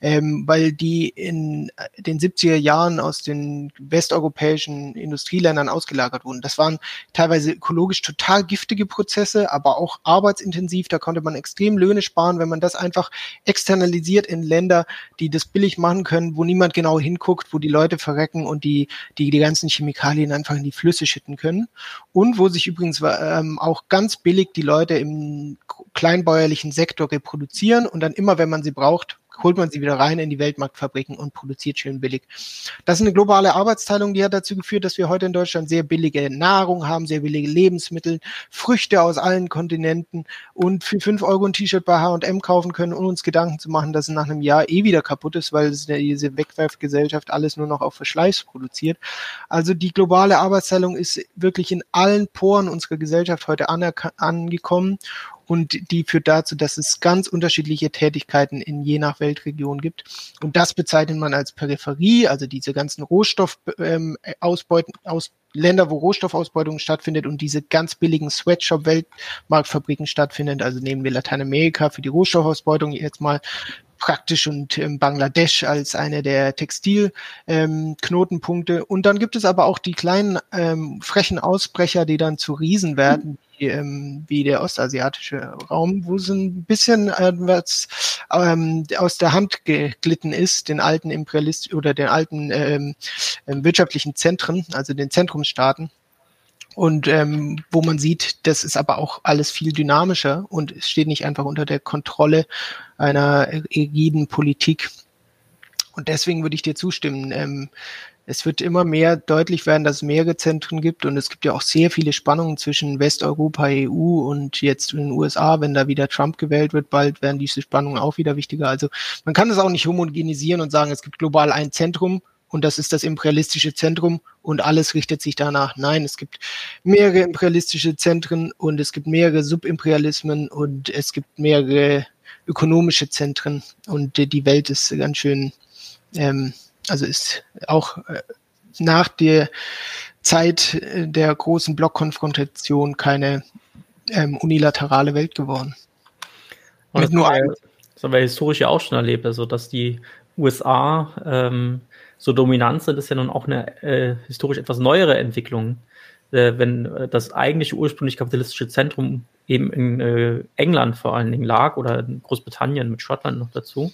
ähm, weil die in den 70er Jahren aus den westeuropäischen Industrieländern ausgelagert wurden. Das waren teilweise ökologisch total giftige Prozesse, aber auch arbeitsintensiv, da konnte man extrem Löhne Löhne sparen, wenn man das einfach externalisiert in Länder, die das billig machen können, wo niemand genau hinguckt, wo die Leute verrecken und die, die, die ganzen Chemikalien einfach in die Flüsse schütten können. Und wo sich übrigens ähm, auch ganz billig die Leute im kleinbäuerlichen Sektor reproduzieren und dann immer, wenn man sie braucht, holt man sie wieder rein in die Weltmarktfabriken und produziert schön billig. Das ist eine globale Arbeitsteilung, die hat dazu geführt, dass wir heute in Deutschland sehr billige Nahrung haben, sehr billige Lebensmittel, Früchte aus allen Kontinenten und für fünf Euro ein T-Shirt bei H&M kaufen können, ohne uns Gedanken zu machen, dass es nach einem Jahr eh wieder kaputt ist, weil diese Wegwerfgesellschaft alles nur noch auf Verschleiß produziert. Also die globale Arbeitsteilung ist wirklich in allen Poren unserer Gesellschaft heute angekommen und die führt dazu, dass es ganz unterschiedliche Tätigkeiten in je nach Weltregion gibt. Und das bezeichnet man als Peripherie, also diese ganzen Rohstoffausbeuten, ähm, aus Länder, wo Rohstoffausbeutung stattfindet und diese ganz billigen Sweatshop-Weltmarktfabriken stattfinden. Also nehmen wir Lateinamerika für die Rohstoffausbeutung jetzt mal praktisch und ähm, Bangladesch als eine der Textilknotenpunkte. Ähm, und dann gibt es aber auch die kleinen ähm, frechen Ausbrecher, die dann zu Riesen werden, wie, ähm, wie der ostasiatische Raum, wo es ein bisschen äh, was ähm, aus der Hand geglitten ist, den alten Imperialist oder den alten ähm, ähm, wirtschaftlichen Zentren, also den Zentrumsstaaten. Und ähm, wo man sieht, das ist aber auch alles viel dynamischer und es steht nicht einfach unter der Kontrolle einer rigiden Politik. Und deswegen würde ich dir zustimmen. Ähm, es wird immer mehr deutlich werden, dass es mehrere Zentren gibt und es gibt ja auch sehr viele Spannungen zwischen Westeuropa, EU und jetzt in den USA. Wenn da wieder Trump gewählt wird, bald werden diese Spannungen auch wieder wichtiger. Also man kann es auch nicht homogenisieren und sagen, es gibt global ein Zentrum und das ist das imperialistische Zentrum und alles richtet sich danach. Nein, es gibt mehrere imperialistische Zentren und es gibt mehrere Subimperialismen und es gibt mehrere ökonomische Zentren und die Welt ist ganz schön, ähm, also ist auch äh, nach der Zeit der großen Blockkonfrontation keine ähm, unilaterale Welt geworden. Und das, nur ein das haben wir historisch ja auch schon erlebt, also dass die USA ähm, so dominant sind, ist ja nun auch eine äh, historisch etwas neuere Entwicklung. Äh, wenn äh, das eigentliche ursprünglich kapitalistische Zentrum eben in äh, England vor allen Dingen lag oder in Großbritannien mit Schottland noch dazu.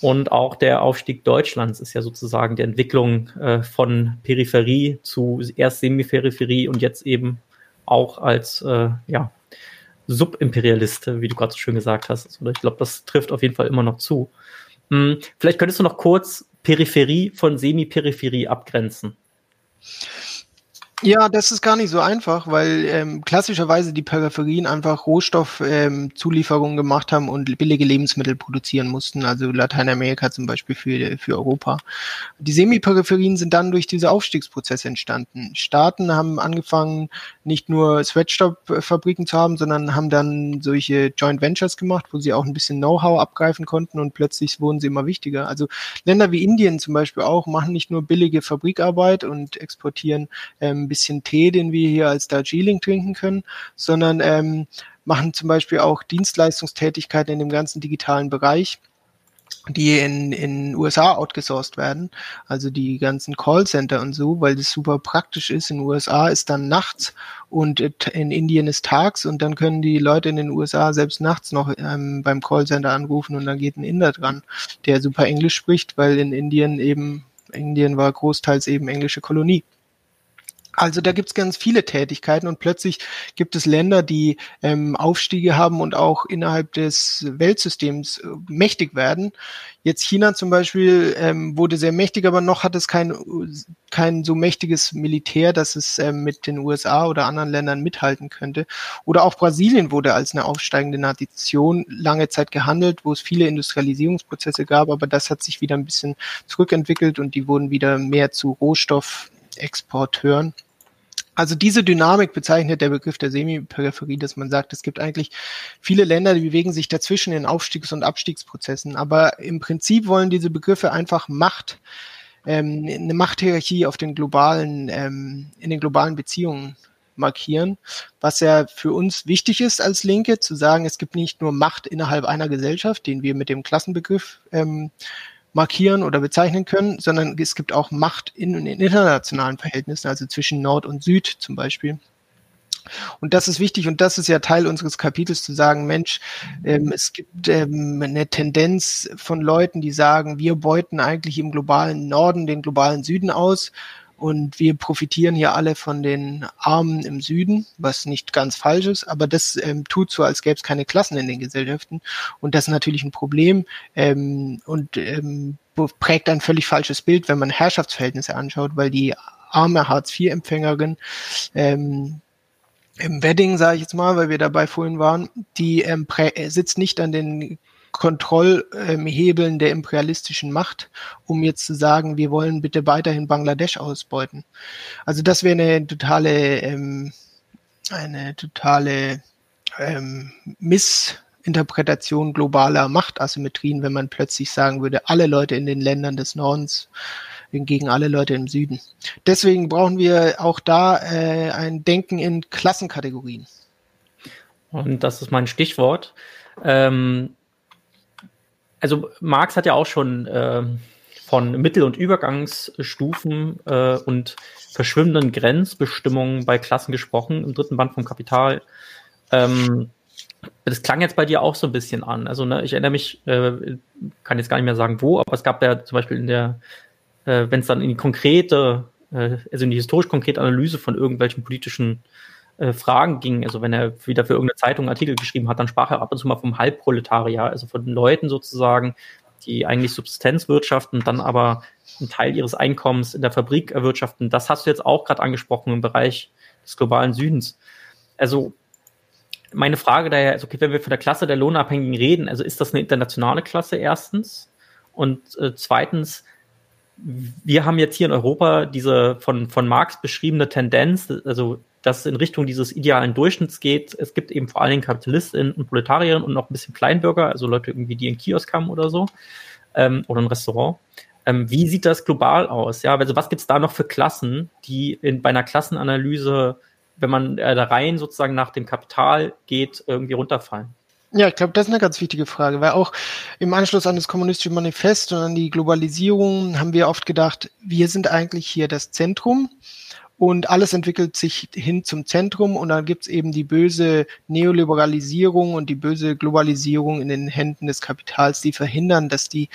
Und auch der Aufstieg Deutschlands ist ja sozusagen die Entwicklung äh, von Peripherie zu erst Semiperipherie und jetzt eben auch als äh, ja, Subimperialist, wie du gerade so schön gesagt hast. Also ich glaube, das trifft auf jeden Fall immer noch zu. Hm, vielleicht könntest du noch kurz Peripherie von Semi-Peripherie abgrenzen. Ja, das ist gar nicht so einfach, weil ähm, klassischerweise die Peripherien einfach Rohstoffzulieferungen ähm, gemacht haben und billige Lebensmittel produzieren mussten, also Lateinamerika zum Beispiel für, für Europa. Die Semiperipherien sind dann durch diese Aufstiegsprozesse entstanden. Staaten haben angefangen, nicht nur Sweatshop-Fabriken zu haben, sondern haben dann solche Joint Ventures gemacht, wo sie auch ein bisschen Know-how abgreifen konnten und plötzlich wurden sie immer wichtiger. Also Länder wie Indien zum Beispiel auch machen nicht nur billige Fabrikarbeit und exportieren ähm, bisschen Tee, den wir hier als Darjeeling trinken können, sondern ähm, machen zum Beispiel auch Dienstleistungstätigkeiten in dem ganzen digitalen Bereich die in in USA outgesourced werden, also die ganzen Callcenter und so, weil das super praktisch ist. In USA ist dann nachts und in Indien ist tags und dann können die Leute in den USA selbst nachts noch ähm, beim Callcenter anrufen und dann geht ein Inder dran, der super Englisch spricht, weil in Indien eben Indien war großteils eben englische Kolonie. Also da gibt es ganz viele Tätigkeiten und plötzlich gibt es Länder, die ähm, Aufstiege haben und auch innerhalb des Weltsystems äh, mächtig werden. Jetzt China zum Beispiel ähm, wurde sehr mächtig, aber noch hat es kein, kein so mächtiges Militär, dass es ähm, mit den USA oder anderen Ländern mithalten könnte. Oder auch Brasilien wurde als eine aufsteigende Nation lange Zeit gehandelt, wo es viele Industrialisierungsprozesse gab, aber das hat sich wieder ein bisschen zurückentwickelt und die wurden wieder mehr zu Rohstoffexporteuren. Also diese Dynamik bezeichnet der Begriff der Semiperipherie, dass man sagt, es gibt eigentlich viele Länder, die bewegen sich dazwischen in Aufstiegs- und Abstiegsprozessen. Aber im Prinzip wollen diese Begriffe einfach Macht, ähm, eine Machthierarchie auf den globalen, ähm, in den globalen Beziehungen markieren, was ja für uns wichtig ist als Linke, zu sagen, es gibt nicht nur Macht innerhalb einer Gesellschaft, den wir mit dem Klassenbegriff ähm, markieren oder bezeichnen können, sondern es gibt auch Macht in, in internationalen Verhältnissen, also zwischen Nord und Süd zum Beispiel. Und das ist wichtig und das ist ja Teil unseres Kapitels zu sagen, Mensch, ähm, es gibt ähm, eine Tendenz von Leuten, die sagen, wir beuten eigentlich im globalen Norden den globalen Süden aus und wir profitieren hier alle von den Armen im Süden, was nicht ganz falsch ist, aber das ähm, tut so, als gäbe es keine Klassen in den Gesellschaften. Und das ist natürlich ein Problem ähm, und ähm, prägt ein völlig falsches Bild, wenn man Herrschaftsverhältnisse anschaut, weil die arme Hartz-IV-Empfängerin ähm, im Wedding, sage ich jetzt mal, weil wir dabei vorhin waren, die ähm, sitzt nicht an den Kontrollhebeln der imperialistischen Macht, um jetzt zu sagen, wir wollen bitte weiterhin Bangladesch ausbeuten. Also das wäre eine totale, ähm, eine totale ähm, Missinterpretation globaler Machtasymmetrien, wenn man plötzlich sagen würde, alle Leute in den Ländern des Nordens gegen alle Leute im Süden. Deswegen brauchen wir auch da äh, ein Denken in Klassenkategorien. Und das ist mein Stichwort. Ähm, also Marx hat ja auch schon äh, von Mittel- und Übergangsstufen äh, und verschwimmenden Grenzbestimmungen bei Klassen gesprochen im dritten Band vom Kapital. Ähm, das klang jetzt bei dir auch so ein bisschen an. Also ne, ich erinnere mich, äh, kann jetzt gar nicht mehr sagen wo, aber es gab ja zum Beispiel in der, äh, wenn es dann in die konkrete, äh, also in die historisch konkrete Analyse von irgendwelchen politischen äh, Fragen ging, also wenn er wieder für irgendeine Zeitung einen Artikel geschrieben hat, dann sprach er ab und zu mal vom Halbproletarier, also von Leuten sozusagen, die eigentlich Subsistenz wirtschaften, dann aber einen Teil ihres Einkommens in der Fabrik erwirtschaften. Das hast du jetzt auch gerade angesprochen im Bereich des globalen Südens. Also meine Frage daher ist, okay, wenn wir von der Klasse der Lohnabhängigen reden, also ist das eine internationale Klasse erstens? Und äh, zweitens, wir haben jetzt hier in Europa diese von, von Marx beschriebene Tendenz, also dass es in Richtung dieses idealen Durchschnitts geht. Es gibt eben vor allen Dingen Kapitalistinnen und Proletarierinnen und noch ein bisschen Kleinbürger, also Leute irgendwie, die in Kiosk haben oder so, ähm, oder ein Restaurant. Ähm, wie sieht das global aus? Ja, also was gibt es da noch für Klassen, die in, bei einer Klassenanalyse, wenn man äh, da rein sozusagen nach dem Kapital geht, irgendwie runterfallen? Ja, ich glaube, das ist eine ganz wichtige Frage, weil auch im Anschluss an das kommunistische Manifest und an die Globalisierung haben wir oft gedacht, wir sind eigentlich hier das Zentrum und alles entwickelt sich hin zum Zentrum und dann gibt's eben die böse Neoliberalisierung und die böse Globalisierung in den Händen des Kapitals, die verhindern, dass die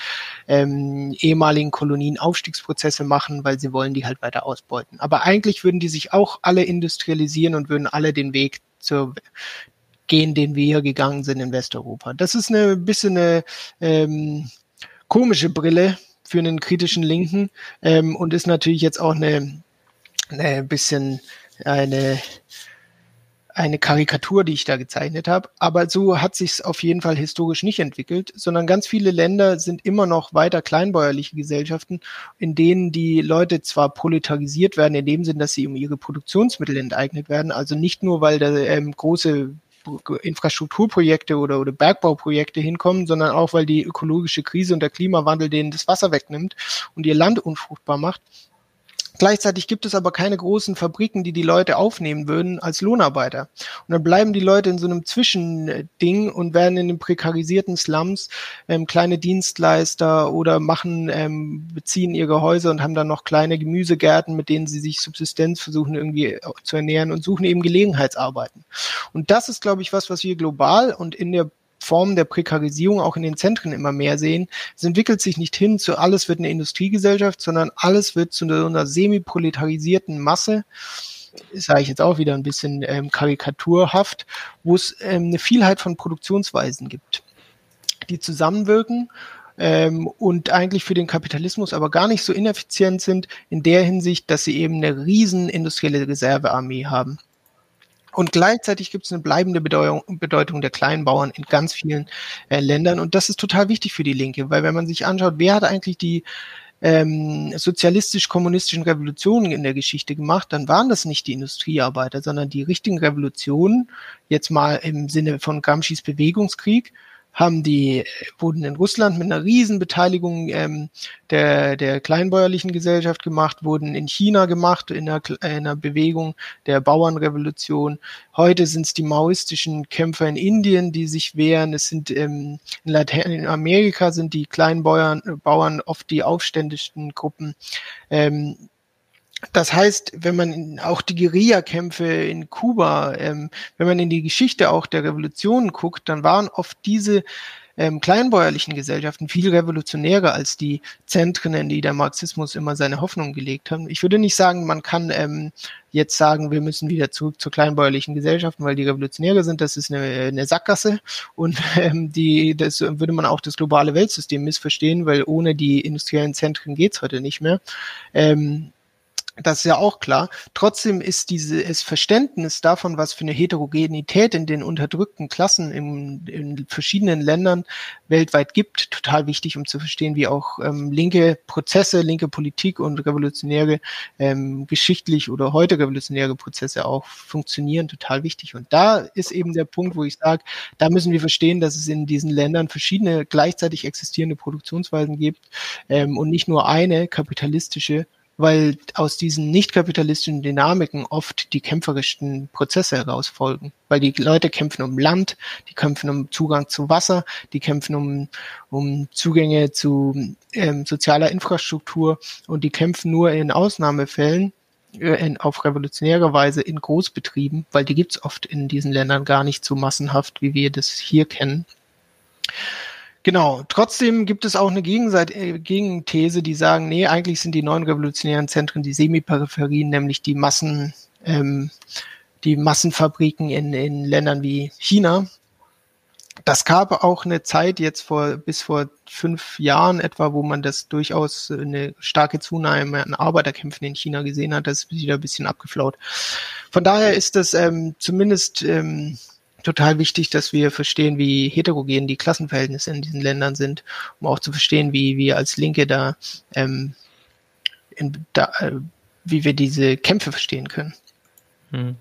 ähm, ehemaligen Kolonien Aufstiegsprozesse machen, weil sie wollen die halt weiter ausbeuten. Aber eigentlich würden die sich auch alle industrialisieren und würden alle den Weg zur gehen, den wir hier gegangen sind in Westeuropa. Das ist eine bisschen eine ähm, komische Brille für einen kritischen Linken ähm, und ist natürlich jetzt auch eine ein bisschen eine eine Karikatur, die ich da gezeichnet habe. Aber so hat sich auf jeden Fall historisch nicht entwickelt, sondern ganz viele Länder sind immer noch weiter kleinbäuerliche Gesellschaften, in denen die Leute zwar proletarisiert werden, in dem Sinn, dass sie um ihre Produktionsmittel enteignet werden, also nicht nur, weil da ähm, große Infrastrukturprojekte oder, oder Bergbauprojekte hinkommen, sondern auch, weil die ökologische Krise und der Klimawandel denen das Wasser wegnimmt und ihr Land unfruchtbar macht. Gleichzeitig gibt es aber keine großen Fabriken, die die Leute aufnehmen würden als Lohnarbeiter. Und dann bleiben die Leute in so einem Zwischending und werden in den prekarisierten Slums ähm, kleine Dienstleister oder machen, ähm, beziehen ihre Häuser und haben dann noch kleine Gemüsegärten, mit denen sie sich Subsistenz versuchen irgendwie zu ernähren und suchen eben Gelegenheitsarbeiten. Und das ist, glaube ich, was, was wir global und in der Formen der Prekarisierung auch in den Zentren immer mehr sehen. Es entwickelt sich nicht hin zu alles wird eine Industriegesellschaft, sondern alles wird zu einer, semi-proletarisierten Masse sage ich jetzt auch wieder ein bisschen ähm, karikaturhaft, wo es ähm, eine Vielheit von Produktionsweisen gibt, die zusammenwirken ähm, und eigentlich für den Kapitalismus aber gar nicht so ineffizient sind in der Hinsicht, dass sie eben eine riesen industrielle Reservearmee haben. Und gleichzeitig gibt es eine bleibende Bedeutung, Bedeutung der Kleinbauern in ganz vielen äh, Ländern. Und das ist total wichtig für die Linke, weil wenn man sich anschaut, wer hat eigentlich die ähm, sozialistisch-kommunistischen Revolutionen in der Geschichte gemacht, dann waren das nicht die Industriearbeiter, sondern die richtigen Revolutionen, jetzt mal im Sinne von Gramscis Bewegungskrieg, haben die, wurden in Russland mit einer Riesenbeteiligung ähm, der, der kleinbäuerlichen Gesellschaft gemacht, wurden in China gemacht, in einer, in einer Bewegung der Bauernrevolution. Heute sind es die maoistischen Kämpfer in Indien, die sich wehren. Es sind ähm, in Lateinamerika sind die Kleinbauern Bauern oft die aufständischsten Gruppen. Ähm, das heißt, wenn man auch die Guerillakämpfe in Kuba, ähm, wenn man in die Geschichte auch der Revolution guckt, dann waren oft diese ähm, kleinbäuerlichen Gesellschaften viel revolutionärer als die Zentren, in die der Marxismus immer seine Hoffnung gelegt hat. Ich würde nicht sagen, man kann ähm, jetzt sagen, wir müssen wieder zurück zu kleinbäuerlichen Gesellschaften, weil die revolutionäre sind. Das ist eine, eine Sackgasse und ähm, die, das würde man auch das globale Weltsystem missverstehen, weil ohne die industriellen Zentren geht's heute nicht mehr. Ähm, das ist ja auch klar. Trotzdem ist dieses Verständnis davon, was für eine Heterogenität in den unterdrückten Klassen in, in verschiedenen Ländern weltweit gibt, total wichtig, um zu verstehen, wie auch ähm, linke Prozesse, linke Politik und revolutionäre, ähm, geschichtlich oder heute revolutionäre Prozesse auch funktionieren, total wichtig. Und da ist eben der Punkt, wo ich sage, da müssen wir verstehen, dass es in diesen Ländern verschiedene gleichzeitig existierende Produktionsweisen gibt ähm, und nicht nur eine kapitalistische weil aus diesen nicht kapitalistischen Dynamiken oft die kämpferischen Prozesse herausfolgen. Weil die Leute kämpfen um Land, die kämpfen um Zugang zu Wasser, die kämpfen um, um Zugänge zu ähm, sozialer Infrastruktur und die kämpfen nur in Ausnahmefällen äh, in, auf revolutionäre Weise in Großbetrieben, weil die gibt's oft in diesen Ländern gar nicht so massenhaft, wie wir das hier kennen. Genau. Trotzdem gibt es auch eine Gegenseite, äh, Gegenthese, die sagen, nee, eigentlich sind die neuen revolutionären Zentren die Semiperipherien, nämlich die Massen, ähm, die Massenfabriken in, in Ländern wie China. Das gab auch eine Zeit jetzt vor, bis vor fünf Jahren etwa, wo man das durchaus eine starke Zunahme an Arbeiterkämpfen in China gesehen hat. Das ist wieder ein bisschen abgeflaut. Von daher ist das ähm, zumindest ähm, total wichtig, dass wir verstehen, wie heterogen die Klassenverhältnisse in diesen Ländern sind, um auch zu verstehen, wie wir als Linke da, ähm, in, da äh, wie wir diese Kämpfe verstehen können. Hm.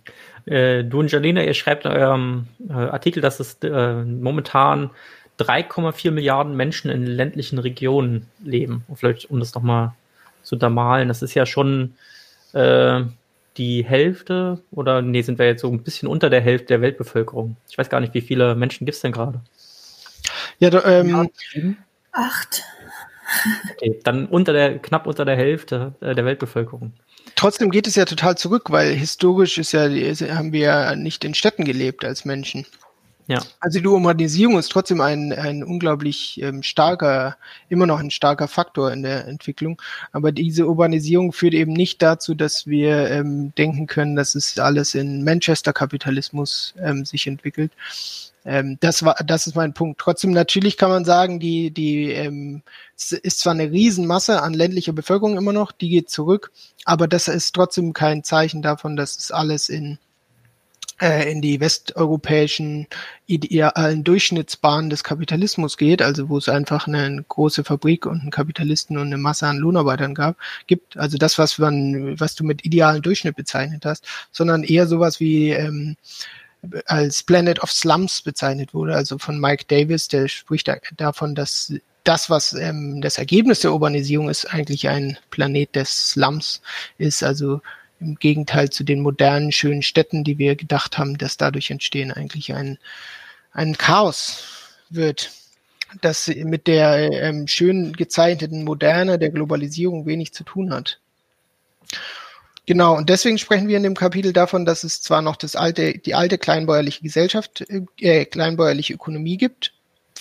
Äh, du und Janina, ihr schreibt in eurem äh, Artikel, dass es äh, momentan 3,4 Milliarden Menschen in ländlichen Regionen leben. Und vielleicht, um das nochmal zu untermalen, das ist ja schon äh, die Hälfte oder nee, sind wir jetzt so ein bisschen unter der Hälfte der Weltbevölkerung. Ich weiß gar nicht, wie viele Menschen gibt es denn gerade? Ja, da, ähm, acht. Okay, dann unter der, knapp unter der Hälfte äh, der Weltbevölkerung. Trotzdem geht es ja total zurück, weil historisch ist ja, haben wir ja nicht in Städten gelebt als Menschen. Ja. Also die Urbanisierung ist trotzdem ein, ein unglaublich ähm, starker, immer noch ein starker Faktor in der Entwicklung. Aber diese Urbanisierung führt eben nicht dazu, dass wir ähm, denken können, dass es alles in Manchester-Kapitalismus ähm, sich entwickelt. Ähm, das war, das ist mein Punkt. Trotzdem natürlich kann man sagen, die, die ähm, ist zwar eine Riesenmasse an ländlicher Bevölkerung immer noch, die geht zurück, aber das ist trotzdem kein Zeichen davon, dass es alles in in die westeuropäischen idealen Durchschnittsbahnen des Kapitalismus geht, also wo es einfach eine große Fabrik und einen Kapitalisten und eine Masse an Lohnarbeitern gab, gibt, also das, was man, was du mit idealen Durchschnitt bezeichnet hast, sondern eher sowas wie ähm, als Planet of Slums bezeichnet wurde, also von Mike Davis, der spricht da, davon, dass das, was ähm, das Ergebnis der Urbanisierung ist, eigentlich ein Planet des Slums ist, also im Gegenteil zu den modernen, schönen Städten, die wir gedacht haben, dass dadurch entstehen eigentlich ein, ein Chaos wird, das mit der ähm, schön gezeichneten Moderne der Globalisierung wenig zu tun hat. Genau, und deswegen sprechen wir in dem Kapitel davon, dass es zwar noch das alte, die alte kleinbäuerliche Gesellschaft, äh, kleinbäuerliche Ökonomie gibt,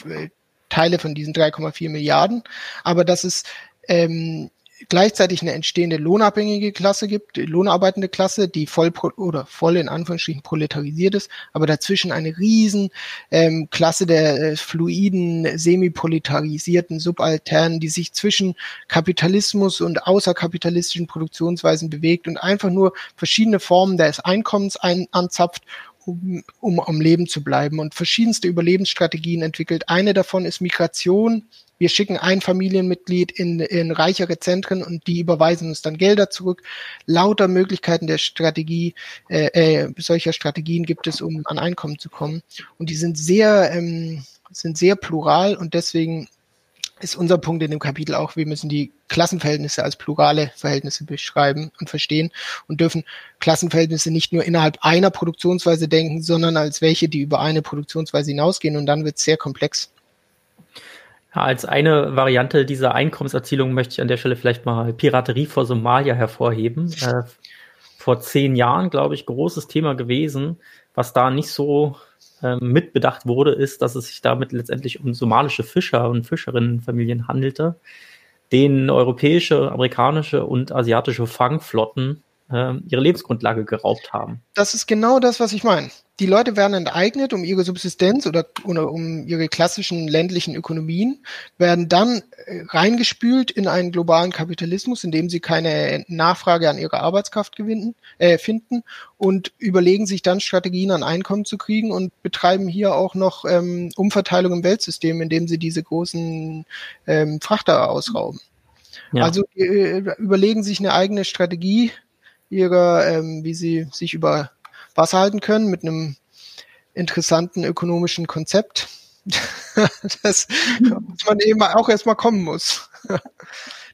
äh, Teile von diesen 3,4 Milliarden, aber dass es ähm, gleichzeitig eine entstehende lohnabhängige Klasse gibt, die lohnarbeitende Klasse, die voll oder voll in Anführungsstrichen proletarisiert ist, aber dazwischen eine riesen ähm, Klasse der äh, fluiden, semi-proletarisierten Subalternen, die sich zwischen Kapitalismus und außerkapitalistischen Produktionsweisen bewegt und einfach nur verschiedene Formen des Einkommens ein, anzapft um, um am Leben zu bleiben und verschiedenste Überlebensstrategien entwickelt. Eine davon ist Migration, wir schicken ein Familienmitglied in, in reichere Zentren und die überweisen uns dann Gelder zurück. Lauter Möglichkeiten der Strategie, äh, äh, solcher Strategien gibt es, um an Einkommen zu kommen. Und die sind sehr, ähm, sind sehr plural und deswegen ist unser Punkt in dem Kapitel auch, wir müssen die Klassenverhältnisse als plurale Verhältnisse beschreiben und verstehen und dürfen Klassenverhältnisse nicht nur innerhalb einer Produktionsweise denken, sondern als welche, die über eine Produktionsweise hinausgehen und dann wird es sehr komplex. Ja, als eine Variante dieser Einkommenserzielung möchte ich an der Stelle vielleicht mal Piraterie vor Somalia hervorheben. Äh, vor zehn Jahren, glaube ich, großes Thema gewesen. Was da nicht so äh, mitbedacht wurde, ist, dass es sich damit letztendlich um somalische Fischer und Fischerinnenfamilien handelte, denen europäische, amerikanische und asiatische Fangflotten äh, ihre Lebensgrundlage geraubt haben. Das ist genau das, was ich meine die Leute werden enteignet um ihre Subsistenz oder, oder um ihre klassischen ländlichen Ökonomien, werden dann äh, reingespült in einen globalen Kapitalismus, in dem sie keine Nachfrage an ihrer Arbeitskraft gewinnen, äh, finden und überlegen sich dann Strategien an Einkommen zu kriegen und betreiben hier auch noch ähm, Umverteilung im Weltsystem, indem sie diese großen ähm, Frachter ausrauben. Ja. Also äh, überlegen sich eine eigene Strategie ihrer, ähm, wie sie sich über Wasser halten können mit einem interessanten ökonomischen Konzept, *laughs* das man eben auch erstmal kommen muss. *laughs*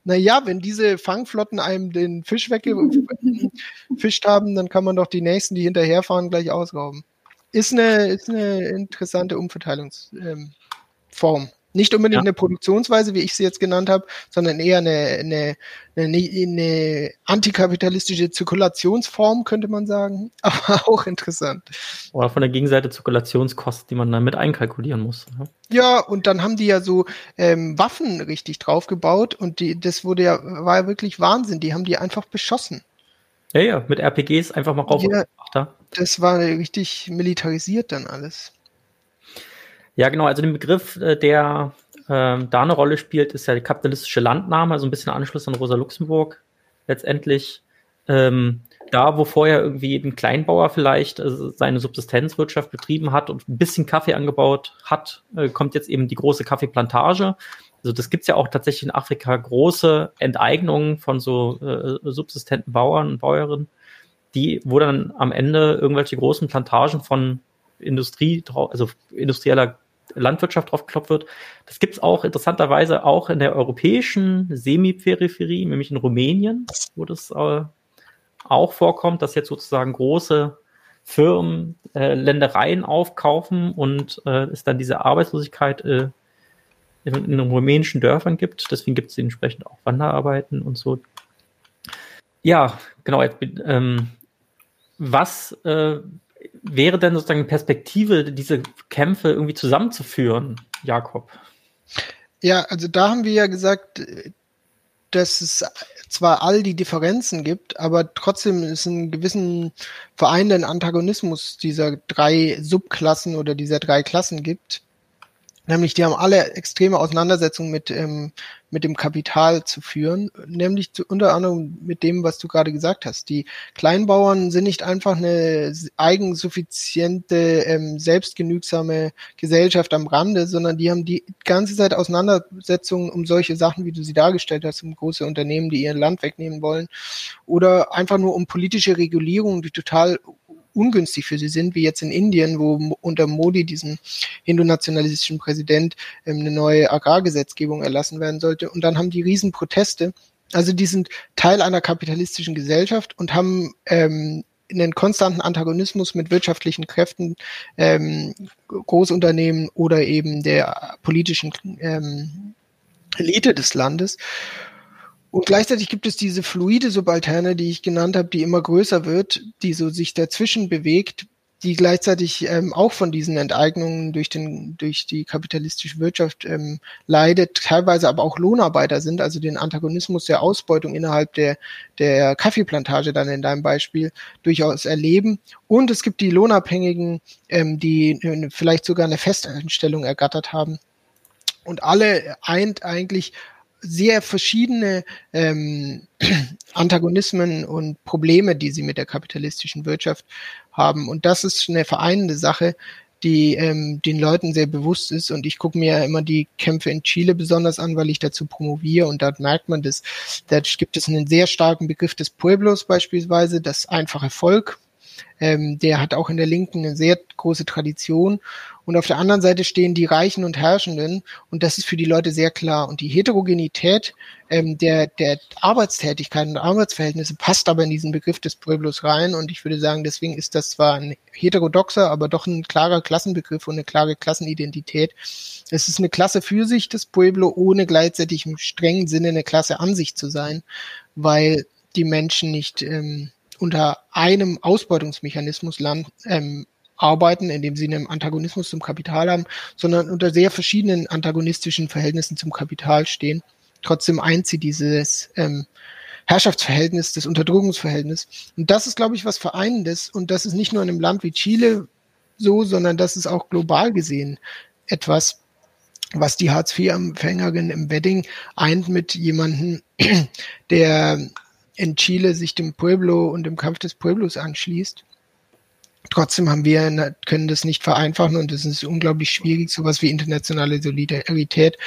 naja, wenn diese Fangflotten einem den Fisch weggefischt haben, dann kann man doch die nächsten, die hinterherfahren, gleich ausrauben. Ist eine, ist eine interessante Umverteilungsform. Ähm, nicht unbedingt ja. eine Produktionsweise, wie ich sie jetzt genannt habe, sondern eher eine, eine, eine, eine antikapitalistische Zirkulationsform, könnte man sagen. *laughs* Aber auch interessant. Oder von der Gegenseite Zirkulationskosten, die man dann mit einkalkulieren muss. Ne? Ja, und dann haben die ja so ähm, Waffen richtig draufgebaut und die, das wurde ja, war ja wirklich Wahnsinn. Die haben die einfach beschossen. Ja, ja, mit RPGs einfach mal rauf. Ja, das war richtig militarisiert dann alles. Ja, genau. Also den Begriff, äh, der ähm, da eine Rolle spielt, ist ja der kapitalistische Landnahme, also ein bisschen Anschluss an Rosa Luxemburg. Letztendlich ähm, da, wo vorher irgendwie ein Kleinbauer vielleicht äh, seine Subsistenzwirtschaft betrieben hat und ein bisschen Kaffee angebaut hat, äh, kommt jetzt eben die große Kaffeeplantage. Also das gibt's ja auch tatsächlich in Afrika große Enteignungen von so äh, subsistenten Bauern und Bäuerinnen, die, wo dann am Ende irgendwelche großen Plantagen von Industrie, also industrieller Landwirtschaft draufgeklopft wird. Das gibt es auch interessanterweise auch in der europäischen Semiperipherie, nämlich in Rumänien, wo das äh, auch vorkommt, dass jetzt sozusagen große Firmen äh, Ländereien aufkaufen und äh, es dann diese Arbeitslosigkeit äh, in, in rumänischen Dörfern gibt. Deswegen gibt es entsprechend auch Wanderarbeiten und so. Ja, genau. Ähm, was äh, wäre denn sozusagen Perspektive, diese Kämpfe irgendwie zusammenzuführen, Jakob? Ja, also da haben wir ja gesagt, dass es zwar all die Differenzen gibt, aber trotzdem es einen gewissen vereinenden Antagonismus dieser drei Subklassen oder dieser drei Klassen gibt. Nämlich, die haben alle extreme Auseinandersetzungen mit, ähm, mit dem Kapital zu führen, nämlich zu, unter anderem mit dem, was du gerade gesagt hast. Die Kleinbauern sind nicht einfach eine eigensuffiziente, ähm, selbstgenügsame Gesellschaft am Rande, sondern die haben die ganze Zeit Auseinandersetzungen um solche Sachen, wie du sie dargestellt hast, um große Unternehmen, die ihr Land wegnehmen wollen, oder einfach nur um politische Regulierungen, die total ungünstig für sie sind, wie jetzt in Indien, wo unter Modi, diesen hindu-nationalistischen Präsident, ähm, eine neue Agrargesetzgebung erlassen werden sollte. Und dann haben die Riesenproteste. Also die sind Teil einer kapitalistischen Gesellschaft und haben ähm, einen konstanten Antagonismus mit wirtschaftlichen Kräften, ähm, Großunternehmen oder eben der politischen ähm, Elite des Landes. Und gleichzeitig gibt es diese fluide Subalterne, die ich genannt habe, die immer größer wird, die so sich dazwischen bewegt, die gleichzeitig ähm, auch von diesen Enteignungen durch den durch die kapitalistische Wirtschaft ähm, leidet, teilweise aber auch Lohnarbeiter sind, also den Antagonismus der Ausbeutung innerhalb der der Kaffeeplantage dann in deinem Beispiel durchaus erleben. Und es gibt die Lohnabhängigen, ähm, die äh, vielleicht sogar eine Festeinstellung ergattert haben. Und alle eint eigentlich sehr verschiedene ähm, *clears throat* Antagonismen und Probleme, die sie mit der kapitalistischen Wirtschaft haben. Und das ist eine vereinende Sache, die ähm, den Leuten sehr bewusst ist. Und ich gucke mir ja immer die Kämpfe in Chile besonders an, weil ich dazu promoviere. Und dort merkt man das. Da gibt es einen sehr starken Begriff des Pueblos beispielsweise, das einfache Volk. Ähm, der hat auch in der Linken eine sehr große Tradition. Und auf der anderen Seite stehen die Reichen und Herrschenden. Und das ist für die Leute sehr klar. Und die Heterogenität ähm, der, der Arbeitstätigkeiten und Arbeitsverhältnisse passt aber in diesen Begriff des Pueblos rein. Und ich würde sagen, deswegen ist das zwar ein heterodoxer, aber doch ein klarer Klassenbegriff und eine klare Klassenidentität. Es ist eine Klasse für sich, das Pueblo, ohne gleichzeitig im strengen Sinne eine Klasse an sich zu sein, weil die Menschen nicht ähm, unter einem Ausbeutungsmechanismus land, ähm, arbeiten, indem sie einen Antagonismus zum Kapital haben, sondern unter sehr verschiedenen antagonistischen Verhältnissen zum Kapital stehen. Trotzdem eint sie dieses ähm, Herrschaftsverhältnis, das Unterdrückungsverhältnis. Und das ist, glaube ich, was Vereinendes. Und das ist nicht nur in einem Land wie Chile so, sondern das ist auch global gesehen etwas, was die Hartz-IV-Empfängerin im Wedding eint mit jemandem, *clears throat* der in Chile sich dem Pueblo und dem Kampf des Pueblos anschließt. Trotzdem haben wir, können das nicht vereinfachen und es ist unglaublich schwierig, sowas wie internationale Solidarität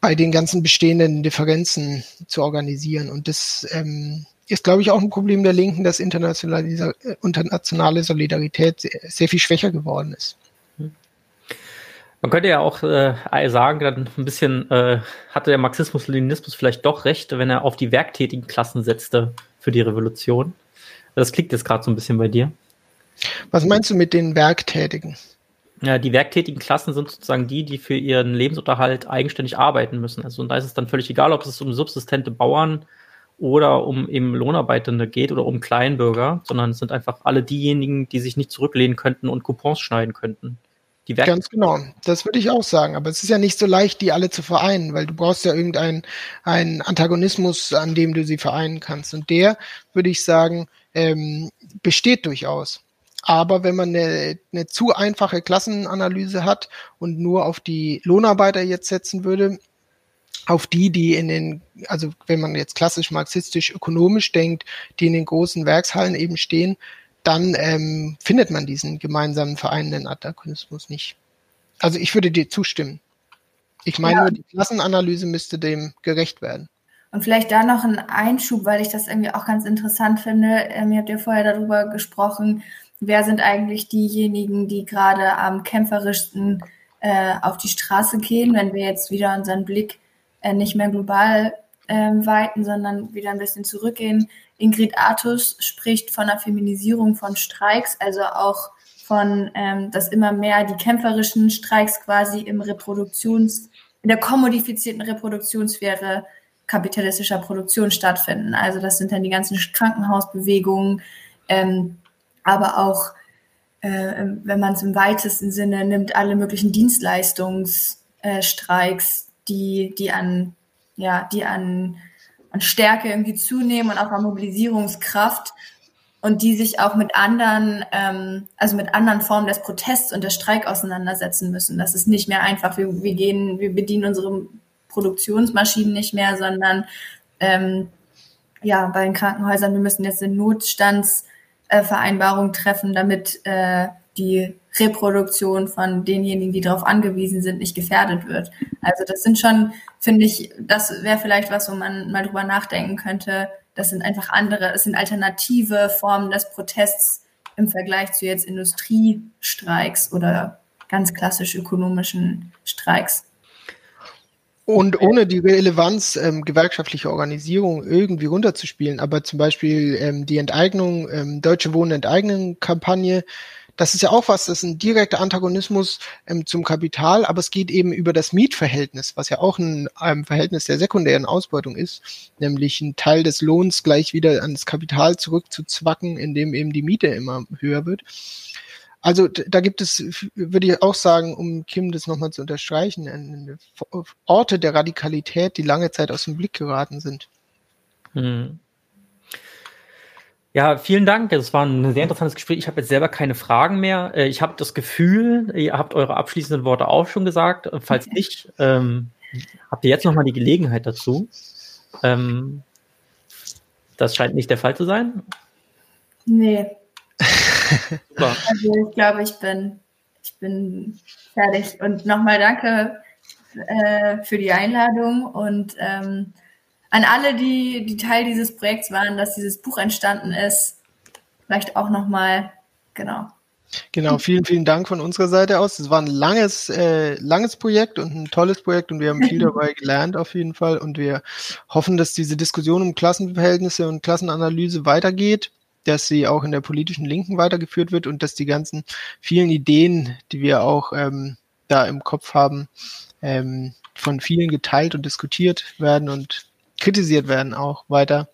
bei den ganzen bestehenden Differenzen zu organisieren. Und das ähm, ist, glaube ich, auch ein Problem der Linken, dass internationale, internationale Solidarität sehr, viel schwächer geworden ist. Man könnte ja auch äh, sagen, dann ein bisschen äh, hatte der Marxismus-Leninismus vielleicht doch recht, wenn er auf die werktätigen Klassen setzte für die Revolution. Das klickt jetzt gerade so ein bisschen bei dir. Was meinst du mit den Werktätigen? Ja, die werktätigen Klassen sind sozusagen die, die für ihren Lebensunterhalt eigenständig arbeiten müssen. Also und da ist es dann völlig egal, ob es um subsistente Bauern oder um eben Lohnarbeitende geht oder um Kleinbürger, sondern es sind einfach alle diejenigen, die sich nicht zurücklehnen könnten und Coupons schneiden könnten. Die Ganz genau, das würde ich auch sagen. Aber es ist ja nicht so leicht, die alle zu vereinen, weil du brauchst ja irgendeinen einen Antagonismus, an dem du sie vereinen kannst. Und der, würde ich sagen, ähm, besteht durchaus. Aber wenn man eine, eine zu einfache Klassenanalyse hat und nur auf die Lohnarbeiter jetzt setzen würde, auf die, die in den, also wenn man jetzt klassisch marxistisch ökonomisch denkt, die in den großen Werkshallen eben stehen, dann ähm, findet man diesen gemeinsamen vereinenden Antagonismus nicht. Also ich würde dir zustimmen. Ich meine, ja. die Klassenanalyse müsste dem gerecht werden. Und vielleicht da noch ein Einschub, weil ich das irgendwie auch ganz interessant finde. Ähm, ihr habt ja vorher darüber gesprochen, wer sind eigentlich diejenigen, die gerade am kämpferischsten äh, auf die Straße gehen, wenn wir jetzt wieder unseren Blick äh, nicht mehr global äh, weiten, sondern wieder ein bisschen zurückgehen Ingrid Artus spricht von der Feminisierung von Streiks, also auch von, ähm, dass immer mehr die kämpferischen Streiks quasi im Reproduktions, in der kommodifizierten Reproduktionssphäre kapitalistischer Produktion stattfinden. Also das sind dann die ganzen Krankenhausbewegungen, ähm, aber auch, äh, wenn man es im weitesten Sinne nimmt, alle möglichen Dienstleistungsstreiks, die, die an, ja, die an an Stärke irgendwie zunehmen und auch an Mobilisierungskraft und die sich auch mit anderen, ähm, also mit anderen Formen des Protests und des Streik auseinandersetzen müssen. Das ist nicht mehr einfach, wir, wir gehen, wir bedienen unsere Produktionsmaschinen nicht mehr, sondern ähm, ja, bei den Krankenhäusern, wir müssen jetzt eine Notstandsvereinbarung äh, treffen, damit äh, die Reproduktion von denjenigen, die darauf angewiesen sind, nicht gefährdet wird. Also das sind schon, finde ich, das wäre vielleicht was, wo man mal drüber nachdenken könnte. Das sind einfach andere, es sind alternative Formen des Protests im Vergleich zu jetzt Industriestreiks oder ganz klassisch ökonomischen Streiks. Und ohne die Relevanz ähm, gewerkschaftlicher Organisierung irgendwie runterzuspielen, aber zum Beispiel ähm, die Enteignung, ähm, Deutsche Wohnen Enteignen Kampagne, das ist ja auch was, das ist ein direkter Antagonismus ähm, zum Kapital, aber es geht eben über das Mietverhältnis, was ja auch ein ähm, Verhältnis der sekundären Ausbeutung ist, nämlich ein Teil des Lohns gleich wieder ans Kapital zurückzuzwacken, indem eben die Miete immer höher wird. Also da gibt es, würde ich auch sagen, um Kim das nochmal zu unterstreichen, Orte der Radikalität, die lange Zeit aus dem Blick geraten sind. Hm. Ja, vielen Dank. Das war ein sehr interessantes Gespräch. Ich habe jetzt selber keine Fragen mehr. Äh, ich habe das Gefühl, ihr habt eure abschließenden Worte auch schon gesagt. Falls nicht, ähm, habt ihr jetzt nochmal die Gelegenheit dazu. Ähm, das scheint nicht der Fall zu sein. Nee. *laughs* Super. Also ich glaube, ich bin, ich bin fertig. Und nochmal danke äh, für die Einladung und ähm, an alle, die, die Teil dieses Projekts waren, dass dieses Buch entstanden ist, vielleicht auch nochmal, genau. Genau, vielen, vielen Dank von unserer Seite aus. Es war ein langes, äh, langes Projekt und ein tolles Projekt und wir haben viel *laughs* dabei gelernt auf jeden Fall und wir hoffen, dass diese Diskussion um Klassenverhältnisse und Klassenanalyse weitergeht, dass sie auch in der politischen Linken weitergeführt wird und dass die ganzen vielen Ideen, die wir auch ähm, da im Kopf haben, ähm, von vielen geteilt und diskutiert werden und kritisiert werden auch weiter.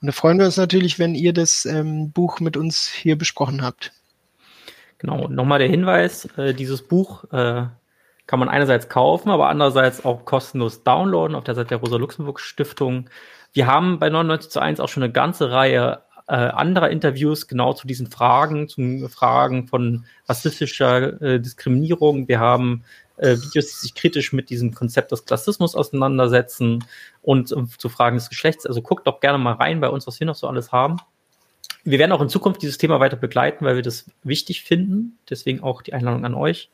Und da freuen wir uns natürlich, wenn ihr das ähm, Buch mit uns hier besprochen habt. Genau, nochmal der Hinweis, äh, dieses Buch äh, kann man einerseits kaufen, aber andererseits auch kostenlos downloaden auf der Seite der Rosa-Luxemburg-Stiftung. Wir haben bei 99 zu 1 auch schon eine ganze Reihe äh, anderer Interviews genau zu diesen Fragen, zu Fragen von rassistischer äh, Diskriminierung. Wir haben äh, Videos, die sich kritisch mit diesem Konzept des Klassismus auseinandersetzen und äh, zu Fragen des Geschlechts. Also guckt doch gerne mal rein bei uns, was wir noch so alles haben. Wir werden auch in Zukunft dieses Thema weiter begleiten, weil wir das wichtig finden. Deswegen auch die Einladung an euch.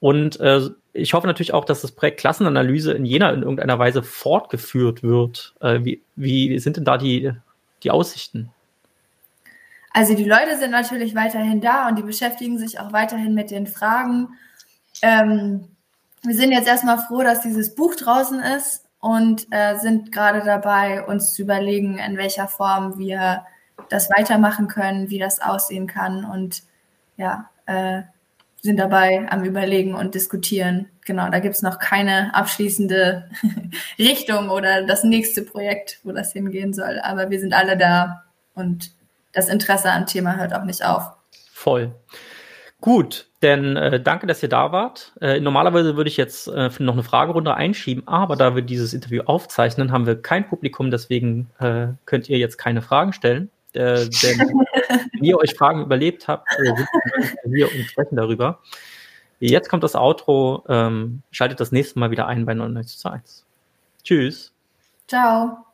Und äh, ich hoffe natürlich auch, dass das Projekt Klassenanalyse in Jena in irgendeiner Weise fortgeführt wird. Äh, wie, wie sind denn da die, die Aussichten? Also die Leute sind natürlich weiterhin da und die beschäftigen sich auch weiterhin mit den Fragen ähm, wir sind jetzt erstmal froh, dass dieses Buch draußen ist und äh, sind gerade dabei, uns zu überlegen, in welcher Form wir das weitermachen können, wie das aussehen kann und ja, äh, sind dabei am Überlegen und diskutieren. Genau, da gibt es noch keine abschließende *laughs* Richtung oder das nächste Projekt, wo das hingehen soll. Aber wir sind alle da und das Interesse am Thema hört auch nicht auf. Voll. Gut, denn äh, danke, dass ihr da wart. Äh, normalerweise würde ich jetzt äh, noch eine Fragerunde einschieben, aber da wir dieses Interview aufzeichnen, haben wir kein Publikum, deswegen äh, könnt ihr jetzt keine Fragen stellen. Äh, denn *laughs* wenn ihr euch Fragen überlebt habt, äh, sind wir hier und sprechen darüber. Jetzt kommt das Outro. Ähm, schaltet das nächste Mal wieder ein bei 99 zu 1. Tschüss. Ciao.